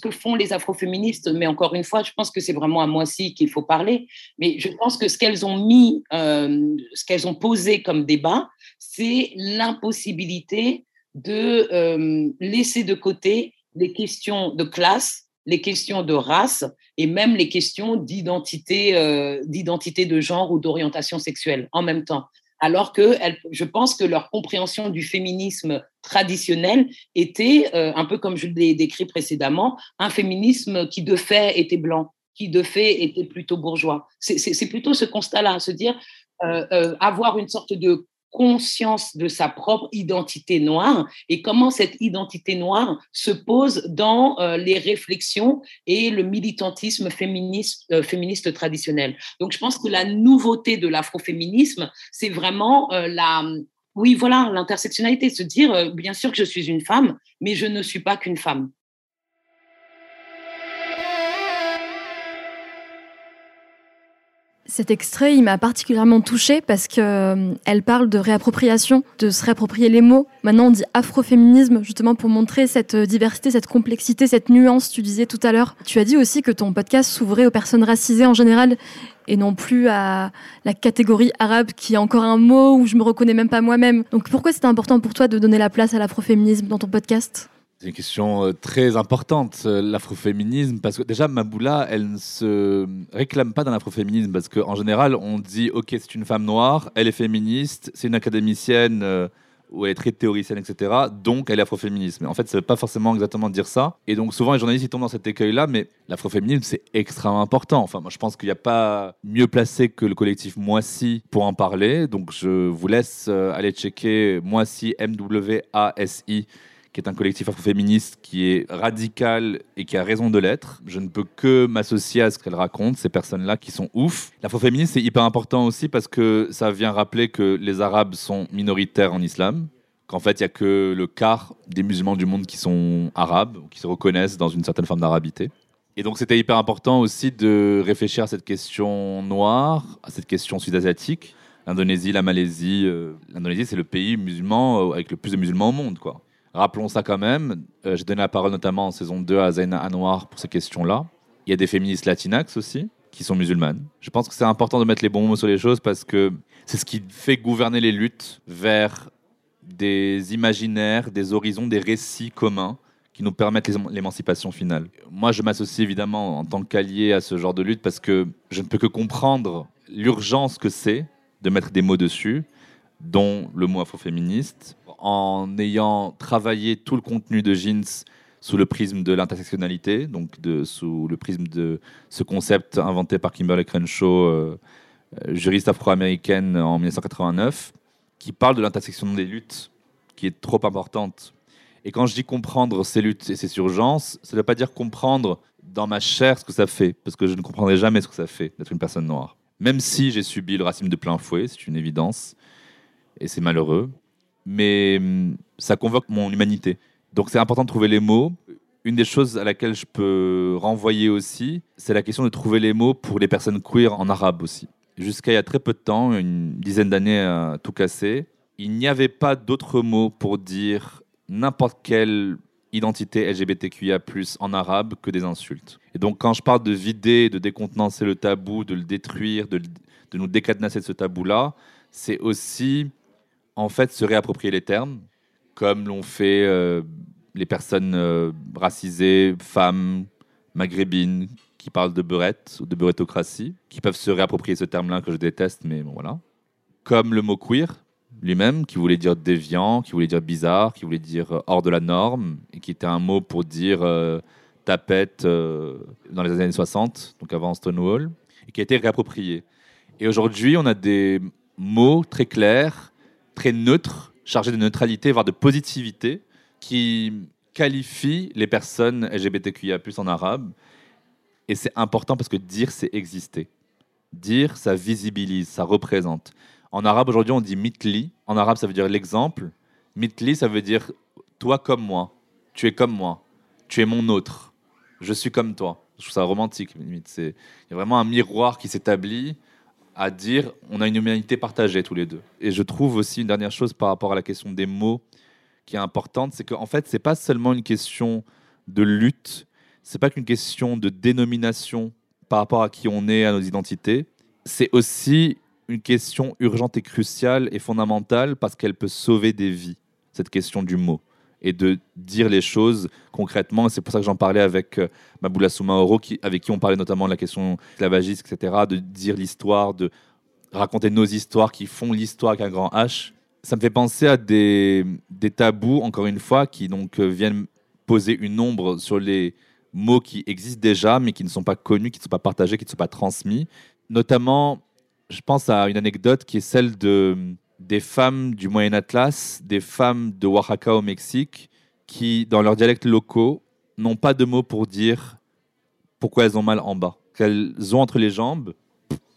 que font les afroféministes, mais encore une fois, je pense que c'est vraiment à moi aussi qu'il faut parler, mais je pense que ce qu'elles ont mis, euh, ce qu'elles ont posé comme débat, c'est l'impossibilité de euh, laisser de côté les questions de classe, les questions de race et même les questions d'identité, euh, d'identité de genre ou d'orientation sexuelle en même temps alors que je pense que leur compréhension du féminisme traditionnel était, euh, un peu comme je l'ai décrit précédemment, un féminisme qui de fait était blanc, qui de fait était plutôt bourgeois. C'est plutôt ce constat-là, se dire euh, euh, avoir une sorte de conscience de sa propre identité noire et comment cette identité noire se pose dans euh, les réflexions et le militantisme féministe, euh, féministe traditionnel. Donc je pense que la nouveauté de l'afroféminisme, c'est vraiment euh, la... Oui, voilà, l'intersectionnalité, se dire, bien sûr que je suis une femme, mais je ne suis pas qu'une femme. Cet extrait, il m'a particulièrement touchée parce que euh, elle parle de réappropriation, de se réapproprier les mots. Maintenant, on dit afroféminisme, justement pour montrer cette euh, diversité, cette complexité, cette nuance. Tu disais tout à l'heure. Tu as dit aussi que ton podcast s'ouvrait aux personnes racisées en général et non plus à la catégorie arabe qui est encore un mot où je me reconnais même pas moi-même. Donc pourquoi c'était important pour toi de donner la place à l'afroféminisme dans ton podcast? C'est une question euh, très importante, euh, l'afroféminisme, parce que déjà, Maboula, elle ne se réclame pas d'un afroféminisme, parce qu'en général, on dit, OK, c'est une femme noire, elle est féministe, c'est une académicienne, euh, ou elle est très théoricienne, etc., donc elle est afroféministe. Mais en fait, ça ne veut pas forcément exactement dire ça. Et donc, souvent, les journalistes, ils tombent dans cet écueil-là, mais l'afroféminisme, c'est extrêmement important. Enfin, moi, je pense qu'il n'y a pas mieux placé que le collectif Moissy pour en parler. Donc, je vous laisse aller checker Moissy, M-W-A-S-I, qui est un collectif afroféministe qui est radical et qui a raison de l'être. Je ne peux que m'associer à ce qu'elle raconte, ces personnes-là qui sont ouf. L'afroféminisme, c'est hyper important aussi parce que ça vient rappeler que les Arabes sont minoritaires en islam, qu'en fait, il n'y a que le quart des musulmans du monde qui sont arabes, qui se reconnaissent dans une certaine forme d'arabité. Et donc, c'était hyper important aussi de réfléchir à cette question noire, à cette question sud-asiatique. L'Indonésie, la Malaisie. Euh, L'Indonésie, c'est le pays musulman euh, avec le plus de musulmans au monde, quoi. Rappelons ça quand même. Euh, j'ai donné la parole notamment en saison 2 à Zaina Anwar pour ces questions-là. Il y a des féministes latinax aussi qui sont musulmanes. Je pense que c'est important de mettre les bons mots sur les choses parce que c'est ce qui fait gouverner les luttes vers des imaginaires, des horizons, des récits communs qui nous permettent l'émancipation finale. Moi, je m'associe évidemment en tant qu'allié à ce genre de lutte parce que je ne peux que comprendre l'urgence que c'est de mettre des mots dessus, dont le mot afroféministe, en ayant travaillé tout le contenu de Jeans sous le prisme de l'intersectionnalité, donc sous le prisme de ce concept inventé par Kimberly Crenshaw, euh, juriste afro-américaine en 1989, qui parle de l'intersection des luttes, qui est trop importante. Et quand je dis comprendre ces luttes et ces urgences, ça ne veut pas dire comprendre dans ma chair ce que ça fait, parce que je ne comprendrai jamais ce que ça fait d'être une personne noire. Même si j'ai subi le racisme de plein fouet, c'est une évidence, et c'est malheureux mais hum, ça convoque mon humanité. Donc c'est important de trouver les mots. Une des choses à laquelle je peux renvoyer aussi, c'est la question de trouver les mots pour les personnes queer en arabe aussi. Jusqu'à il y a très peu de temps, une dizaine d'années à tout casser, il n'y avait pas d'autres mots pour dire n'importe quelle identité LGBTQIA+ en arabe que des insultes. Et donc quand je parle de vider, de décontenancer le tabou, de le détruire, de, de nous décadenasser de ce tabou-là, c'est aussi en fait se réapproprier les termes, comme l'ont fait euh, les personnes euh, racisées, femmes, maghrébines, qui parlent de beurette ou de beurettocratie, qui peuvent se réapproprier ce terme-là que je déteste, mais bon voilà. Comme le mot queer lui-même, qui voulait dire déviant, qui voulait dire bizarre, qui voulait dire euh, hors de la norme, et qui était un mot pour dire tapette dans les années 60, donc avant Stonewall, et qui a été réapproprié. Et aujourd'hui, on a des mots très clairs, très neutres, chargés de neutralité, voire de positivité, qui qualifient les personnes LGBTQIA+ en arabe. Et c'est important parce que dire, c'est exister. Dire, ça visibilise, ça représente. En arabe, aujourd'hui, on dit mitli. En arabe, ça veut dire l'exemple. Mitli, ça veut dire toi comme moi. Tu es comme moi. Tu es mon autre. Je suis comme toi. Je trouve ça romantique, limite. Il y a vraiment un miroir qui s'établit à dire on a une humanité partagée tous les deux. Et je trouve aussi une dernière chose par rapport à la question des mots qui est importante, c'est qu'en fait, c'est pas seulement une question de lutte, c'est pas qu'une question de dénomination par rapport à qui on est, à nos identités, c'est aussi une question urgente et cruciale et fondamentale parce qu'elle peut sauver des vies, cette question du mot, et de dire les choses concrètement. C'est pour ça que j'en parlais avec euh, Maboula Soumaoro, qui, avec qui on parlait notamment de la question esclavagiste, etc., de dire l'histoire, de raconter nos histoires qui font l'histoire avec un grand H. Ça me fait penser à des, des tabous, encore une fois, qui donc euh, viennent poser une ombre sur les mots qui existent déjà, mais qui ne sont pas connus, qui ne sont pas partagés, qui ne sont pas transmis. Notamment, je pense à une anecdote qui est celle de, des femmes du Moyen Atlas, des femmes de Oaxaca au Mexique, qui, dans leurs dialectes locaux, n'ont pas de mots pour dire pourquoi elles ont mal en bas. Qu'elles ont entre les jambes,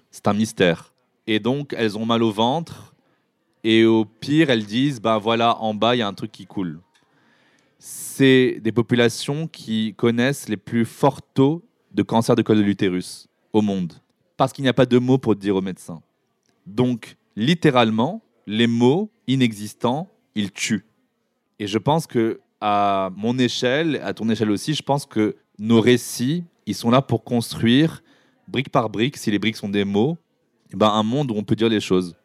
c'est un mystère. Et donc, elles ont mal au ventre, et au pire, elles disent, ben voilà, en bas, il y a un truc qui coule. C'est des populations qui connaissent les plus forts taux de cancer de col de l'utérus au monde parce qu'il n'y a pas de mots pour dire aux médecins. Donc, littéralement, les mots inexistants, ils tuent. Et je pense que à mon échelle, à ton échelle aussi, je pense que nos récits, ils sont là pour construire, brique par brique, si les briques sont des mots, eh ben, un monde où on peut dire les choses,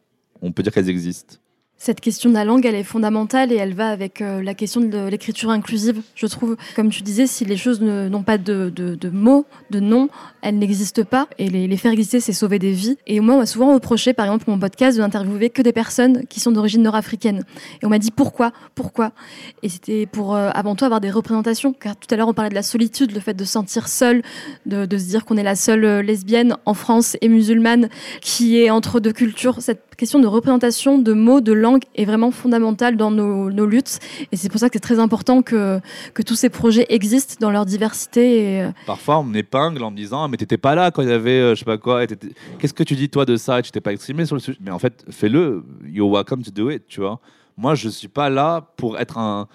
on peut dire qu'elles existent. Cette question de la langue, elle est fondamentale et elle va avec euh, la question de l'écriture inclusive, je trouve. Comme tu disais, si les choses n'ont pas de, mots, de noms, elles n'existent pas. Et les, faire exister, c'est sauver des vies. Et moi, on m'a souvent reproché, par exemple, pour mon podcast, de n'interviewer que des personnes qui sont d'origine nord-africaine. Et on m'a dit pourquoi, pourquoi? Et c'était pour, euh, avant tout, avoir des représentations. Car tout à l'heure, on parlait de la solitude, le fait de se sentir seul, de, se dire qu'on est la seule euh, lesbienne en France et musulmane qui est entre deux cultures. Question de représentation, de mots, de langue est vraiment fondamentale dans nos, nos luttes. Et c'est pour ça que c'est très important que, que tous ces projets existent dans leur diversité. Euh, Parfois, on m'épingle en me disant Ah, Mais t'étais pas là quand il y avait, euh, je sais pas quoi. Qu'est-ce que tu dis, toi, de ça? Tu t'es pas exprimé sur le sujet. Mais en fait, fais-le. You're welcome to do it, tu vois. Moi, je suis pas là pour être un,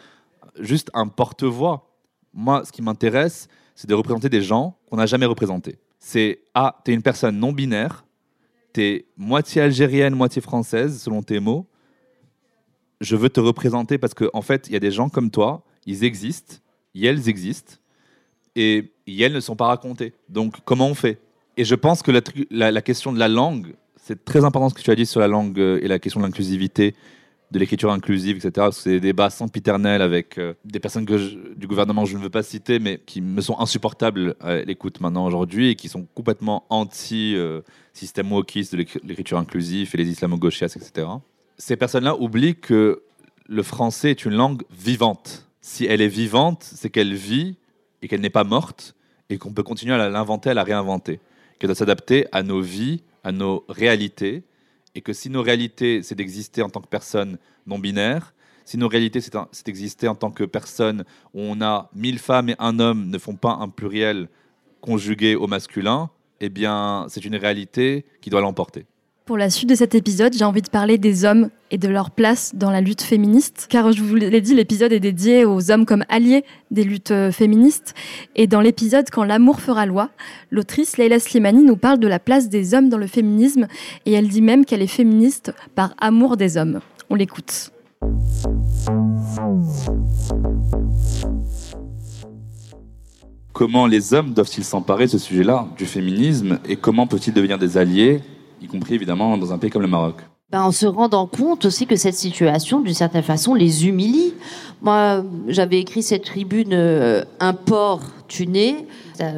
juste un porte-voix. Moi, ce qui m'intéresse, c'est de représenter des gens qu'on n'a jamais représentés. C'est Ah, t'es une personne non binaire, t'es moitié algérienne, moitié française, selon tes mots. Je veux te représenter parce qu'en en fait, il y a des gens comme toi, ils existent, et elles existent et, elles ne sont pas racontées. Donc, comment on fait? Et je pense que la question de la langue, c'est très important ce que tu as dit sur la langue euh, et la question de l'inclusivité, de l'écriture inclusive, etc. C'est des débats sempiternels avec euh, des personnes que du gouvernement je ne veux pas citer, mais qui me sont insupportables à l'écoute maintenant aujourd'hui et qui sont complètement anti-système wokiste de l'écri- l'écriture inclusive et les islamo-gauchias, etc. Ces personnes-là oublient que le français est une langue vivante. Si elle est vivante, c'est qu'elle vit et qu'elle n'est pas morte et qu'on peut continuer à l'inventer, à la réinventer, qu'elle doit s'adapter à nos vies, à nos réalités, et que si nos réalités, c'est d'exister en tant que personne non binaire, si nos réalités, c'est d'exister en tant que personne où on a mille femmes et un homme ne font pas un pluriel conjugué au masculin, eh bien, c'est une réalité qui doit l'emporter. Pour la suite de cet épisode, j'ai envie de parler des hommes et de leur place dans la lutte féministe. Car je vous l'ai dit, l'épisode est dédié aux hommes comme alliés des luttes euh, féministes. Et dans l'épisode Quand l'amour fera loi, l'autrice Leila Slimani nous parle de la place des hommes dans le féminisme. Et elle dit même qu'elle est féministe par amour des hommes. On l'écoute. Comment les hommes doivent-ils s'emparer de ce sujet-là, du féminisme, et comment peut-ils devenir des alliés, y compris évidemment dans un pays comme le Maroc ben, en se rendant compte aussi que cette situation, d'une certaine façon, les humilie. Moi, j'avais écrit cette tribune euh, Un port tuné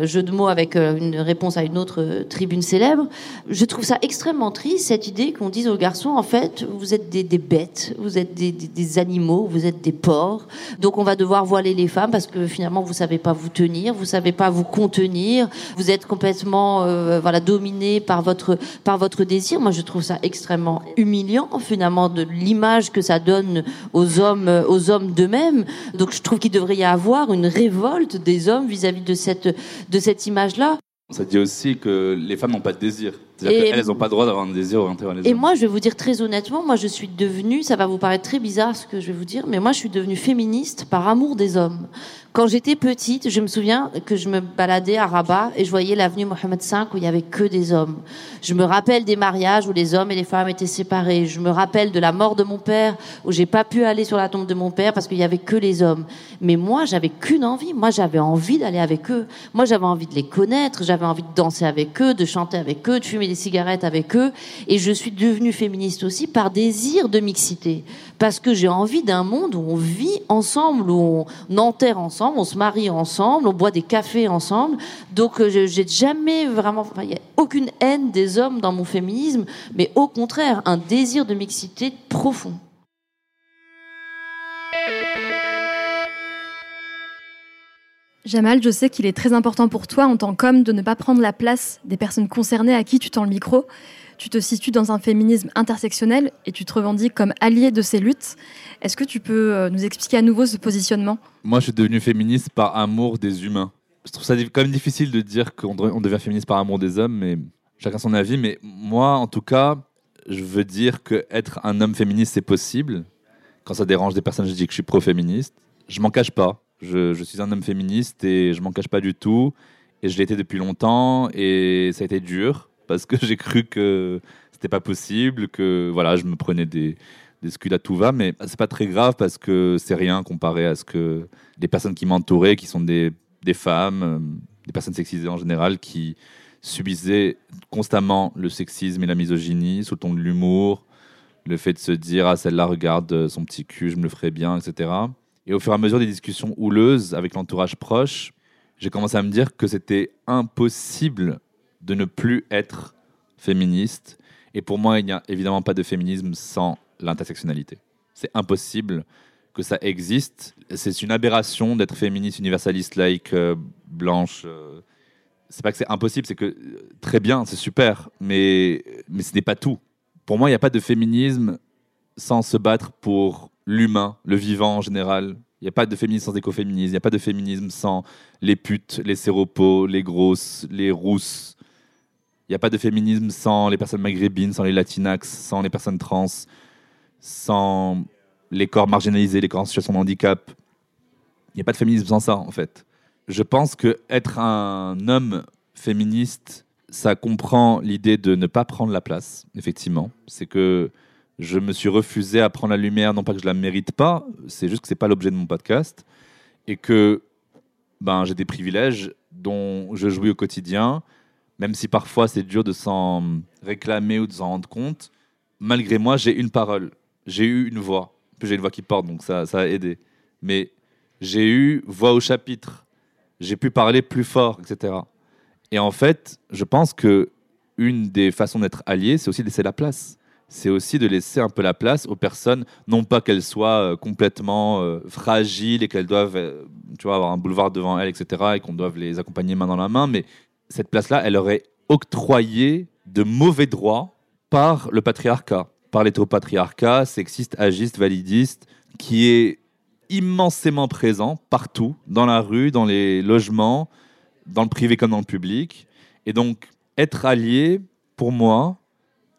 jeu de mots avec euh, une réponse à une autre euh, tribune célèbre. Je trouve ça extrêmement triste, cette idée qu'on dise aux garçons, en fait, vous êtes des, bêtes, vous êtes des, animaux, vous êtes des porcs. Donc on va devoir voiler les femmes parce que finalement, vous savez pas vous tenir, vous savez pas vous contenir, vous êtes complètement euh, voilà, dominé par votre, par votre désir. Moi, je trouve ça extrêmement humiliant, finalement, de l'image que ça donne aux hommes, aux hommes d'eux-mêmes. Donc je trouve qu'il devrait y avoir une révolte des hommes vis-à-vis -vis de cette de cette image-là. Ça dit aussi que les femmes n'ont pas de désir. C'est-à-dire qu'elles n'ont pas le droit d'avoir un désir orienté vers les hommes. Et moi, je vais vous dire très honnêtement, moi, je suis devenue, ça va vous paraître très bizarre ce que je vais vous dire, mais moi, je suis devenue féministe par amour des hommes. Quand j'étais petite, je me souviens que je me baladais à Rabat et je voyais l'avenue Mohamed V où il y avait que des hommes. Je me rappelle des mariages où les hommes et les femmes étaient séparés. Je me rappelle de la mort de mon père où j'ai pas pu aller sur la tombe de mon père parce qu'il y avait que les hommes. Mais moi, j'avais qu'une envie. Moi, j'avais envie d'aller avec eux. Moi, j'avais envie de les connaître. J'avais envie de danser avec eux, de chanter avec eux, de fumer des cigarettes avec eux. Et je suis devenue féministe aussi par désir de mixité. Parce que j'ai envie d'un monde où on vit ensemble, où on enterre ensemble on se marie ensemble, on boit des cafés ensemble. Donc euh, j'ai jamais vraiment, il n'y a aucune haine des hommes dans mon féminisme, mais au contraire un désir de mixité profond. Jamal, je sais qu'il est très important pour toi en tant qu'homme de ne pas prendre la place des personnes concernées à qui tu tends le micro. Tu te situes dans un féminisme intersectionnel et tu te revendiques comme allié de ces luttes. Est-ce que tu peux euh, nous expliquer à nouveau ce positionnement? Moi, je suis devenu féministe par amour des humains. Je trouve ça quand même difficile de dire qu'on devient féministe par amour des hommes, mais chacun son avis. Mais moi, en tout cas, je veux dire que être un homme féministe, c'est possible. Quand ça dérange des personnes, je dis que je suis pro-féministe. Je m'en cache pas. Je, suis un homme féministe et je m'en cache pas du tout. Et je l'ai été depuis longtemps et ça a été dur parce que j'ai cru que c'était pas possible, que voilà, je me prenais des, des scuds à tout va, mais c'est pas très grave parce que c'est rien comparé à ce que les personnes qui m'entouraient, qui sont des, des femmes, euh, des personnes sexisées en général, qui subissaient constamment le sexisme et la misogynie sous le ton de l'humour, le fait de se dire ah celle-là regarde son petit cul, je me le ferai bien, etc. Et au fur et à mesure des discussions houleuses avec l'entourage proche, j'ai commencé à me dire que c'était impossible de ne plus être féministe. Et pour moi, il n'y a évidemment pas de féminisme sans l'intersectionnalité. C'est impossible que ça existe. C'est une aberration d'être féministe, universaliste, laïque, euh, blanche. Euh. c'est pas que c'est impossible, c'est que euh, très bien, c'est super, mais, mais ce n'est pas tout. Pour moi, il n'y a pas de féminisme sans se battre pour l'humain, le vivant en général. Il n'y a pas de féminisme sans écoféminisme. Il n'y a pas de féminisme sans les putes, les séropos, les grosses, les rousses, il n'y a pas de féminisme sans les personnes maghrébines, sans les latinax, sans les personnes trans, sans les corps marginalisés, les corps en situation de handicap. Il n'y a pas de féminisme sans ça, en fait. Je pense que être un homme féministe, ça comprend l'idée de ne pas prendre la place, effectivement. C'est que je me suis refusé à prendre la lumière, non pas que je la mérite pas, c'est juste que c'est pas l'objet de mon podcast, et que ben, j'ai des privilèges dont je jouis au quotidien, même si parfois c'est dur de s'en réclamer ou de s'en rendre compte, malgré moi, j'ai une parole, j'ai eu une voix. Puis j'ai une voix qui porte, donc ça, ça a aidé. Mais j'ai eu voix au chapitre, j'ai pu parler plus fort, etc. Et en fait, je pense que une des façons d'être allié, c'est aussi de laisser la place. C'est aussi de laisser un peu la place aux personnes, non pas qu'elles soient euh, complètement euh, fragiles et qu'elles doivent euh, avoir un boulevard devant elles, etc., et qu'on doive les accompagner main dans la main, mais cette place-là, elle aurait octroyé de mauvais droits par le patriarcat, par l'hétéropatriarcat sexiste, agiste, validiste, qui est immensément présent partout, dans la rue, dans les logements, dans le privé comme dans le public. Et donc, être allié, pour moi,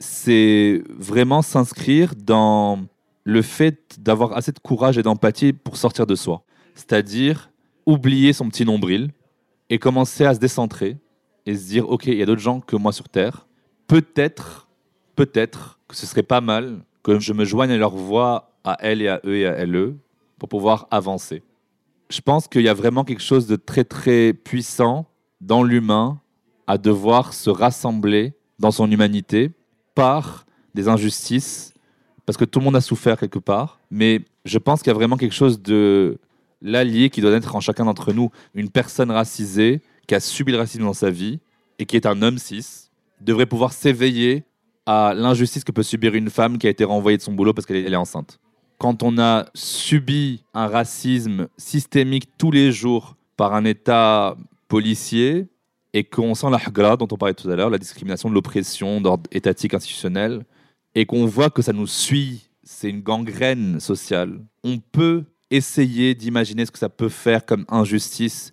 c'est vraiment s'inscrire dans le fait d'avoir assez de courage et d'empathie pour sortir de soi. C'est-à-dire oublier son petit nombril et commencer à se décentrer et se dire, OK, il y a d'autres gens que moi sur Terre. Peut-être, peut-être que ce serait pas mal que je me joigne à leur voix, à elles et à eux et à elles, pour pouvoir avancer. Je pense qu'il y a vraiment quelque chose de très, très puissant dans l'humain à devoir se rassembler dans son humanité par des injustices, parce que tout le monde a souffert quelque part, mais je pense qu'il y a vraiment quelque chose de l'allié qui doit être en chacun d'entre nous. Une personne racisée qui a subi le racisme dans sa vie et qui est un homme cis devrait pouvoir s'éveiller à l'injustice que peut subir une femme qui a été renvoyée de son boulot parce qu'elle est enceinte. Quand on a subi un racisme systémique tous les jours par un État policier et qu'on sent la hagra dont on parlait tout à l'heure, la discrimination, l'oppression d'ordre étatique institutionnel, et qu'on voit que ça nous suit, c'est une gangrène sociale, on peut essayer d'imaginer ce que ça peut faire comme injustice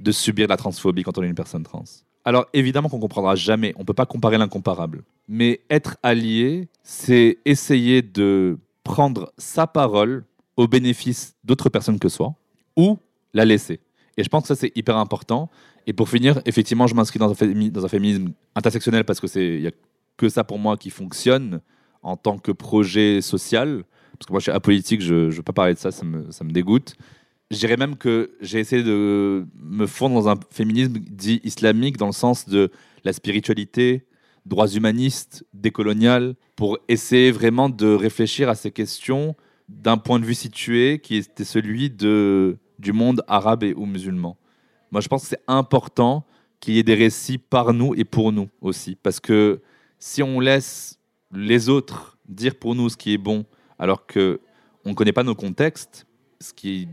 de subir la transphobie quand on est une personne trans. Alors évidemment qu'on comprendra jamais, on ne peut pas comparer l'incomparable. Mais être allié, c'est essayer de prendre sa parole au bénéfice d'autres personnes que soi, ou la laisser. Et je pense que ça c'est hyper important. Et pour finir, effectivement, je m'inscris dans, un féminisme intersectionnel parce que c'est il y a que ça pour moi qui fonctionne en tant que projet social. Parce que moi je suis apolitique, je ne veux pas parler de ça, ça me, dégoûte. Je dirais même que j'ai essayé de me fondre dans un féminisme dit islamique, dans le sens de la spiritualité, droits humanistes, décolonial, pour essayer vraiment de réfléchir à ces questions d'un point de vue situé qui était celui du monde arabe ou musulman. Moi, je pense que c'est important qu'il y ait des récits par nous et pour nous aussi. Parce que si on laisse les autres dire pour nous ce qui est bon, alors qu'on ne connaît pas nos contextes, ce qui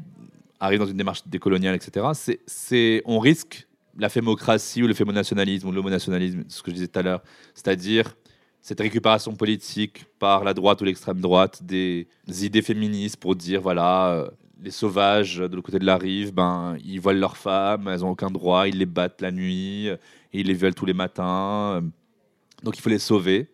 arrive dans une démarche décoloniale, etc., c'est, on risque la fémocratie ou le fémonationalisme ou l'homonationalisme, ce que je disais tout à l'heure, c'est-à-dire cette récupération politique par la droite ou l'extrême droite des idées féministes pour dire voilà euh, les sauvages de l'autre côté de la rive ben ils voilent leurs femmes elles ont aucun droit ils les battent la nuit ils les violent tous les matins donc il faut les sauver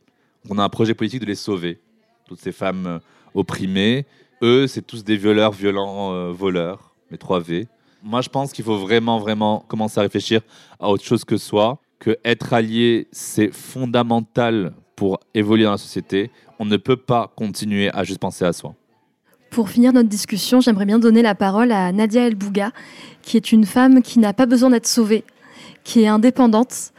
on a un projet politique de les sauver toutes ces femmes euh, opprimées eux c'est tous des violeurs violents euh, voleurs les 3 V. Moi, je pense qu'il faut vraiment, vraiment commencer à réfléchir à autre chose que soi, que être allié, c'est fondamental pour évoluer dans la société. On ne peut pas continuer à juste penser à soi. Pour finir notre discussion, j'aimerais bien donner la parole à Nadia El Bouga, qui est une femme qui n'a pas besoin d'être sauvée, qui est indépendante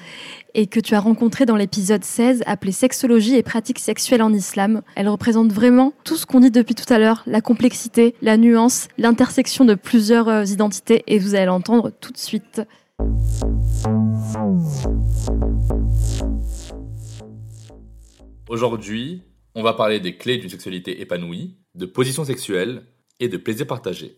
et que tu as rencontrée dans l'épisode 16 appelé Sexologie et pratiques sexuelles en islam. Elle représente vraiment tout ce qu'on dit depuis tout à l'heure, la complexité, la nuance, l'intersection de plusieurs euh, identités et vous allez l'entendre tout de suite. Aujourd'hui, on va parler des clés d'une sexualité épanouie, de position sexuelle et de plaisir partagé.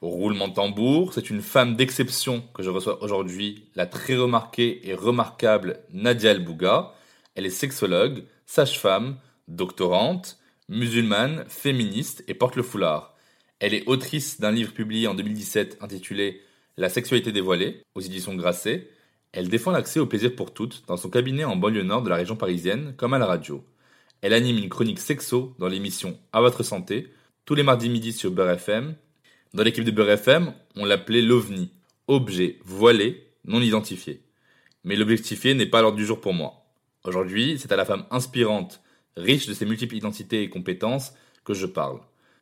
Roulement de tambour, c'est une femme d'exception que je reçois aujourd'hui, la très remarquée et remarquable Nadia El Bouga. Elle est sexologue, sage-femme, doctorante, musulmane, féministe et porte le foulard. Elle est autrice d'un livre publié en 2017 intitulé La sexualité dévoilée aux éditions Grasset. Elle défend l'accès au plaisir pour toutes dans son cabinet en banlieue nord de la région parisienne comme à la radio. Elle anime une chronique sexo dans l'émission À votre santé tous les mardis midi sur Beurre FM dans l'équipe de Beurre FM, on l'appelait l'OVNI, objet voilé non identifié. Mais l'objectifié n'est pas l'ordre du jour pour moi. Aujourd'hui, c'est à la femme inspirante, riche de ses multiples identités et compétences, que je parle.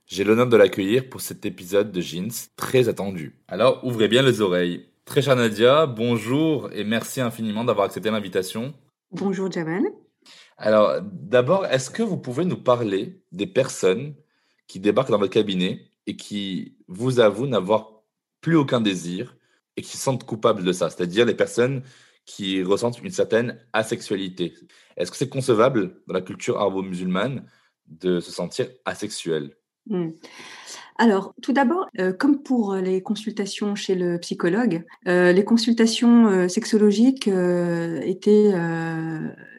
J'ai l'honneur de l'accueillir pour cet épisode de Jeans très attendu. Alors ouvrez bien les oreilles. Très chère Nadia, bonjour et merci infiniment d'avoir accepté l'invitation. Bonjour Jamal. Alors d'abord, est-ce que vous pouvez nous parler des personnes qui débarquent dans votre cabinet et qui vous avouent n'avoir plus aucun désir et qui se sentent coupables de ça, c'est-à-dire les personnes qui ressentent une certaine asexualité. Est-ce que c'est concevable dans la culture arabo-musulmane de se sentir asexuel? Hmm. Alors, tout d'abord, euh, comme pour les consultations chez le psychologue, euh, les consultations euh, sexologiques étaient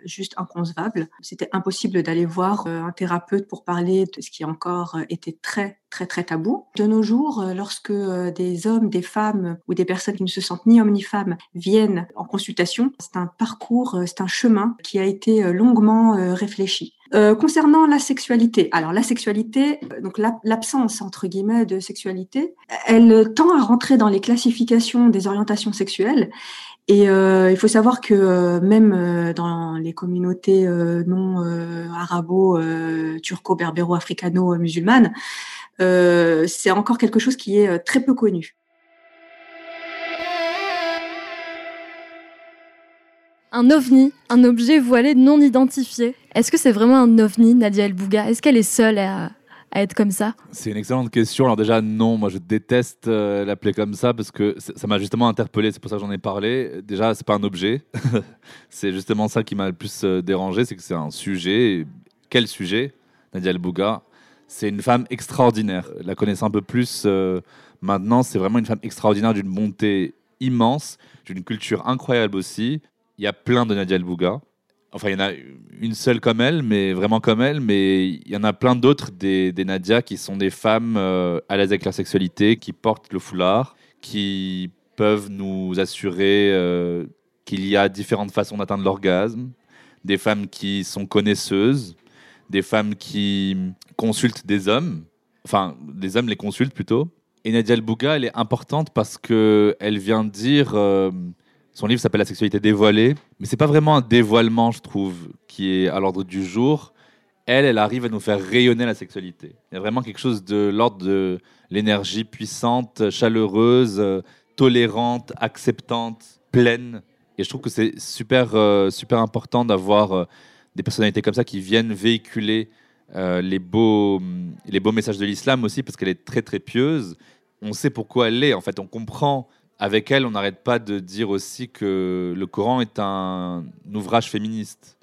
juste inconcevables. C'était impossible d'aller voir un thérapeute pour parler de ce qui encore était très, très, très tabou. De nos jours, lorsque des hommes, des femmes ou des personnes qui ne se sentent ni hommes ni femmes viennent en consultation, c'est un parcours, c'est un chemin qui a été longuement réfléchi. Euh, concernant la sexualité, alors la sexualité, euh, donc l'absence entre guillemets de sexualité, elle tend à rentrer dans les classifications des orientations sexuelles. Et euh, il faut savoir que même dans les communautés non arabo, turco, berbéro, africano, musulmanes, c'est encore quelque chose qui est très peu connu. Un ovni, un objet voilé non identifié. Est-ce que c'est vraiment un ovni, Nadia El Bouga? Est-ce qu'elle est seule à, être comme ça? C'est une excellente question. Alors déjà, non, moi je déteste euh, l'appeler comme ça parce que ça m'a justement interpellé, c'est pour ça que j'en ai parlé. Déjà, c'est pas un objet. c'est justement ça qui m'a le plus euh, dérangé, c'est que c'est un sujet. Quel sujet Nadia El Bouga? C'est une femme extraordinaire. La connaissant un peu plus euh, maintenant, c'est vraiment une femme extraordinaire d'une bonté immense, d'une culture incroyable aussi. Il y a plein de Nadia El Bouga. Enfin, il y en a une seule comme elle, mais vraiment comme elle, mais il y en a plein d'autres des, des Nadia qui sont des femmes euh, à l'aise avec leur sexualité, qui portent le foulard, qui peuvent nous assurer euh, qu'il y a différentes façons d'atteindre l'orgasme, des femmes qui sont connaisseuses, des femmes qui consultent des hommes, enfin, des hommes les consultent plutôt. Et Nadia El Bouga, elle est importante parce que elle vient dire. euh, son livre s'appelle La sexualité dévoilée, mais c'est pas vraiment un dévoilement, je trouve, qui est à l'ordre du jour. Elle, elle arrive à nous faire rayonner la sexualité. Il y a vraiment quelque chose de l'ordre de l'énergie puissante, chaleureuse, tolérante, acceptante, pleine. Et je trouve que c'est super, euh, super important d'avoir euh, des personnalités comme ça qui viennent véhiculer euh, les, beaux, les beaux messages de l'islam aussi, parce qu'elle est très, très pieuse. On sait pourquoi elle l'est. En fait, on comprend avec elle, on n'arrête pas de dire aussi que le Coran est un ouvrage féministe.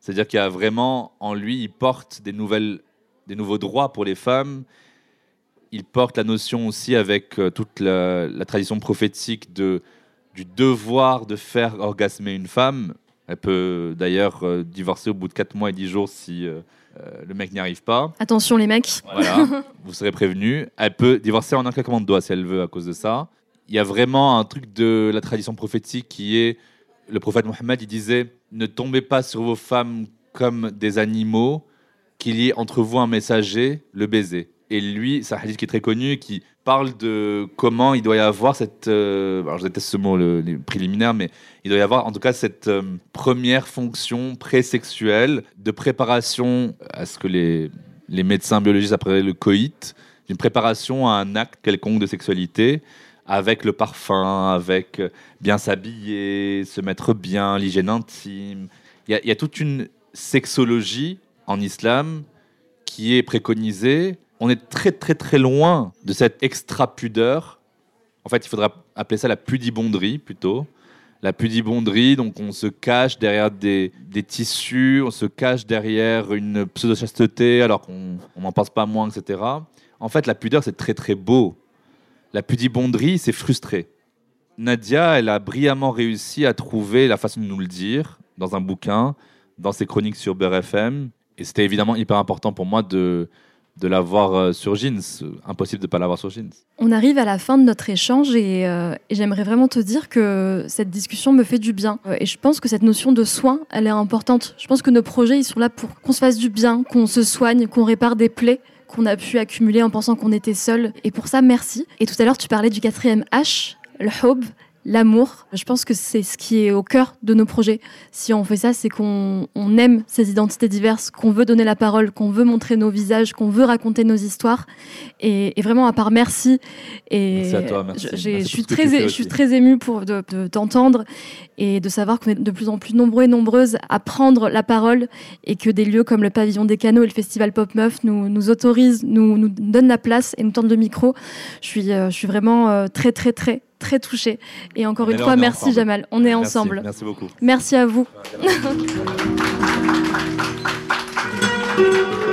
C'est-à-dire qu'il y a vraiment en lui, il porte des, nouvelles, des nouveaux droits pour les femmes. Il porte la notion aussi avec euh, toute la, la tradition prophétique de, du devoir de faire orgasmer une femme. Elle peut d'ailleurs euh, divorcer au bout de 4 mois et 10 jours si euh, le mec n'y arrive pas. Attention les mecs. Voilà, vous serez prévenus. Elle peut divorcer en un claquement de doigts si elle veut à cause de ça. Il y a vraiment un truc de la tradition prophétique qui est le prophète Mohammed, il disait ne tombez pas sur vos femmes comme des animaux, qu'il y ait entre vous un messager, le baiser. Et lui, c'est un hadith qui est très connu, qui parle de comment il doit y avoir cette. euh, alors, je déteste ce mot, le, les préliminaires, mais il doit y avoir en tout cas cette euh, première fonction pré-sexuelle de préparation à ce que les, les médecins biologistes appellent le coït, une préparation à un acte quelconque de sexualité avec le parfum, avec euh, bien s'habiller, se mettre bien, l'hygiène intime. Il y, a- toute une sexologie en islam qui est préconisée. On est très très très loin de cette extra-pudeur. En fait, il faudra appeler ça la pudibonderie plutôt. La pudibonderie, donc on se cache derrière des, des tissus, on se cache derrière une pseudo-chasteté alors qu'on on n'en pense pas moins, etc. En fait, la pudeur, c'est très très beau. La pudibonderie, c'est frustré. Nadia, elle a brillamment réussi à trouver la façon de nous le dire dans un bouquin, dans ses chroniques sur Beurre FM. Et c'était évidemment hyper important pour moi de, de l'avoir euh, sur Jeans. Impossible de ne pas l'avoir sur Jeans. On arrive à la fin de notre échange et, euh, et j'aimerais vraiment te dire que cette discussion me fait du bien. Euh, Et je pense que cette notion de soin, elle est importante. Je pense que nos projets, ils sont là pour qu'on se fasse du bien, qu'on se soigne, qu'on répare des plaies qu'on a pu accumuler en pensant qu'on était seul. Et pour ça, merci. Et tout à l'heure, tu parlais du quatrième H, le hub, l'amour. Je pense que c'est ce qui est au cœur de nos projets. Si on fait ça, c'est qu'on on aime ces identités diverses, qu'on veut donner la parole, qu'on veut montrer nos visages, qu'on veut raconter nos histoires. Et, et vraiment, à part merci. Et Merci à toi, merci. je- Merci suis très, je suis très émue pour de, de t'entendre et de savoir qu'on est de plus en plus nombreux et nombreuses à prendre la parole et que des lieux comme le Pavillon des Canaux et le Festival Pop Meuf nous, nous autorisent, nous, nous donnent la place et nous tendent le micro. Je suis, euh, je suis vraiment euh, très, très, très, très touchée. Et encore Mais une fois, merci ensemble. Jamal. On est Merci, ensemble. Merci beaucoup. Merci à vous.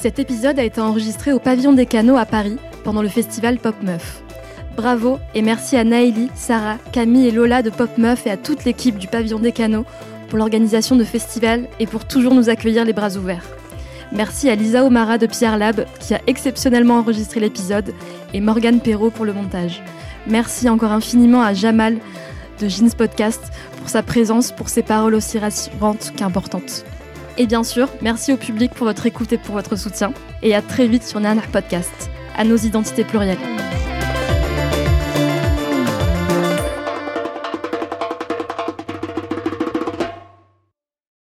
Cet épisode a été enregistré au Pavillon des Canaux à Paris pendant le festival Pop Meuf. Bravo et merci à Naïli, Sarah, Camille et Lola de Pop Meuf et à toute l'équipe du Pavillon des Canaux pour l'organisation de festival et pour toujours nous accueillir les bras ouverts. Merci à Lisa Omara de Pierre Lab qui a exceptionnellement enregistré l'épisode et Morgane Perrault pour le montage. Merci encore infiniment à Jamal de Jeans Podcast pour sa présence, pour ses paroles aussi rassurantes qu'importantes. Et bien sûr, merci au public pour votre écoute et pour votre soutien. Et à très vite sur Nanar Podcast, à nos identités plurielles.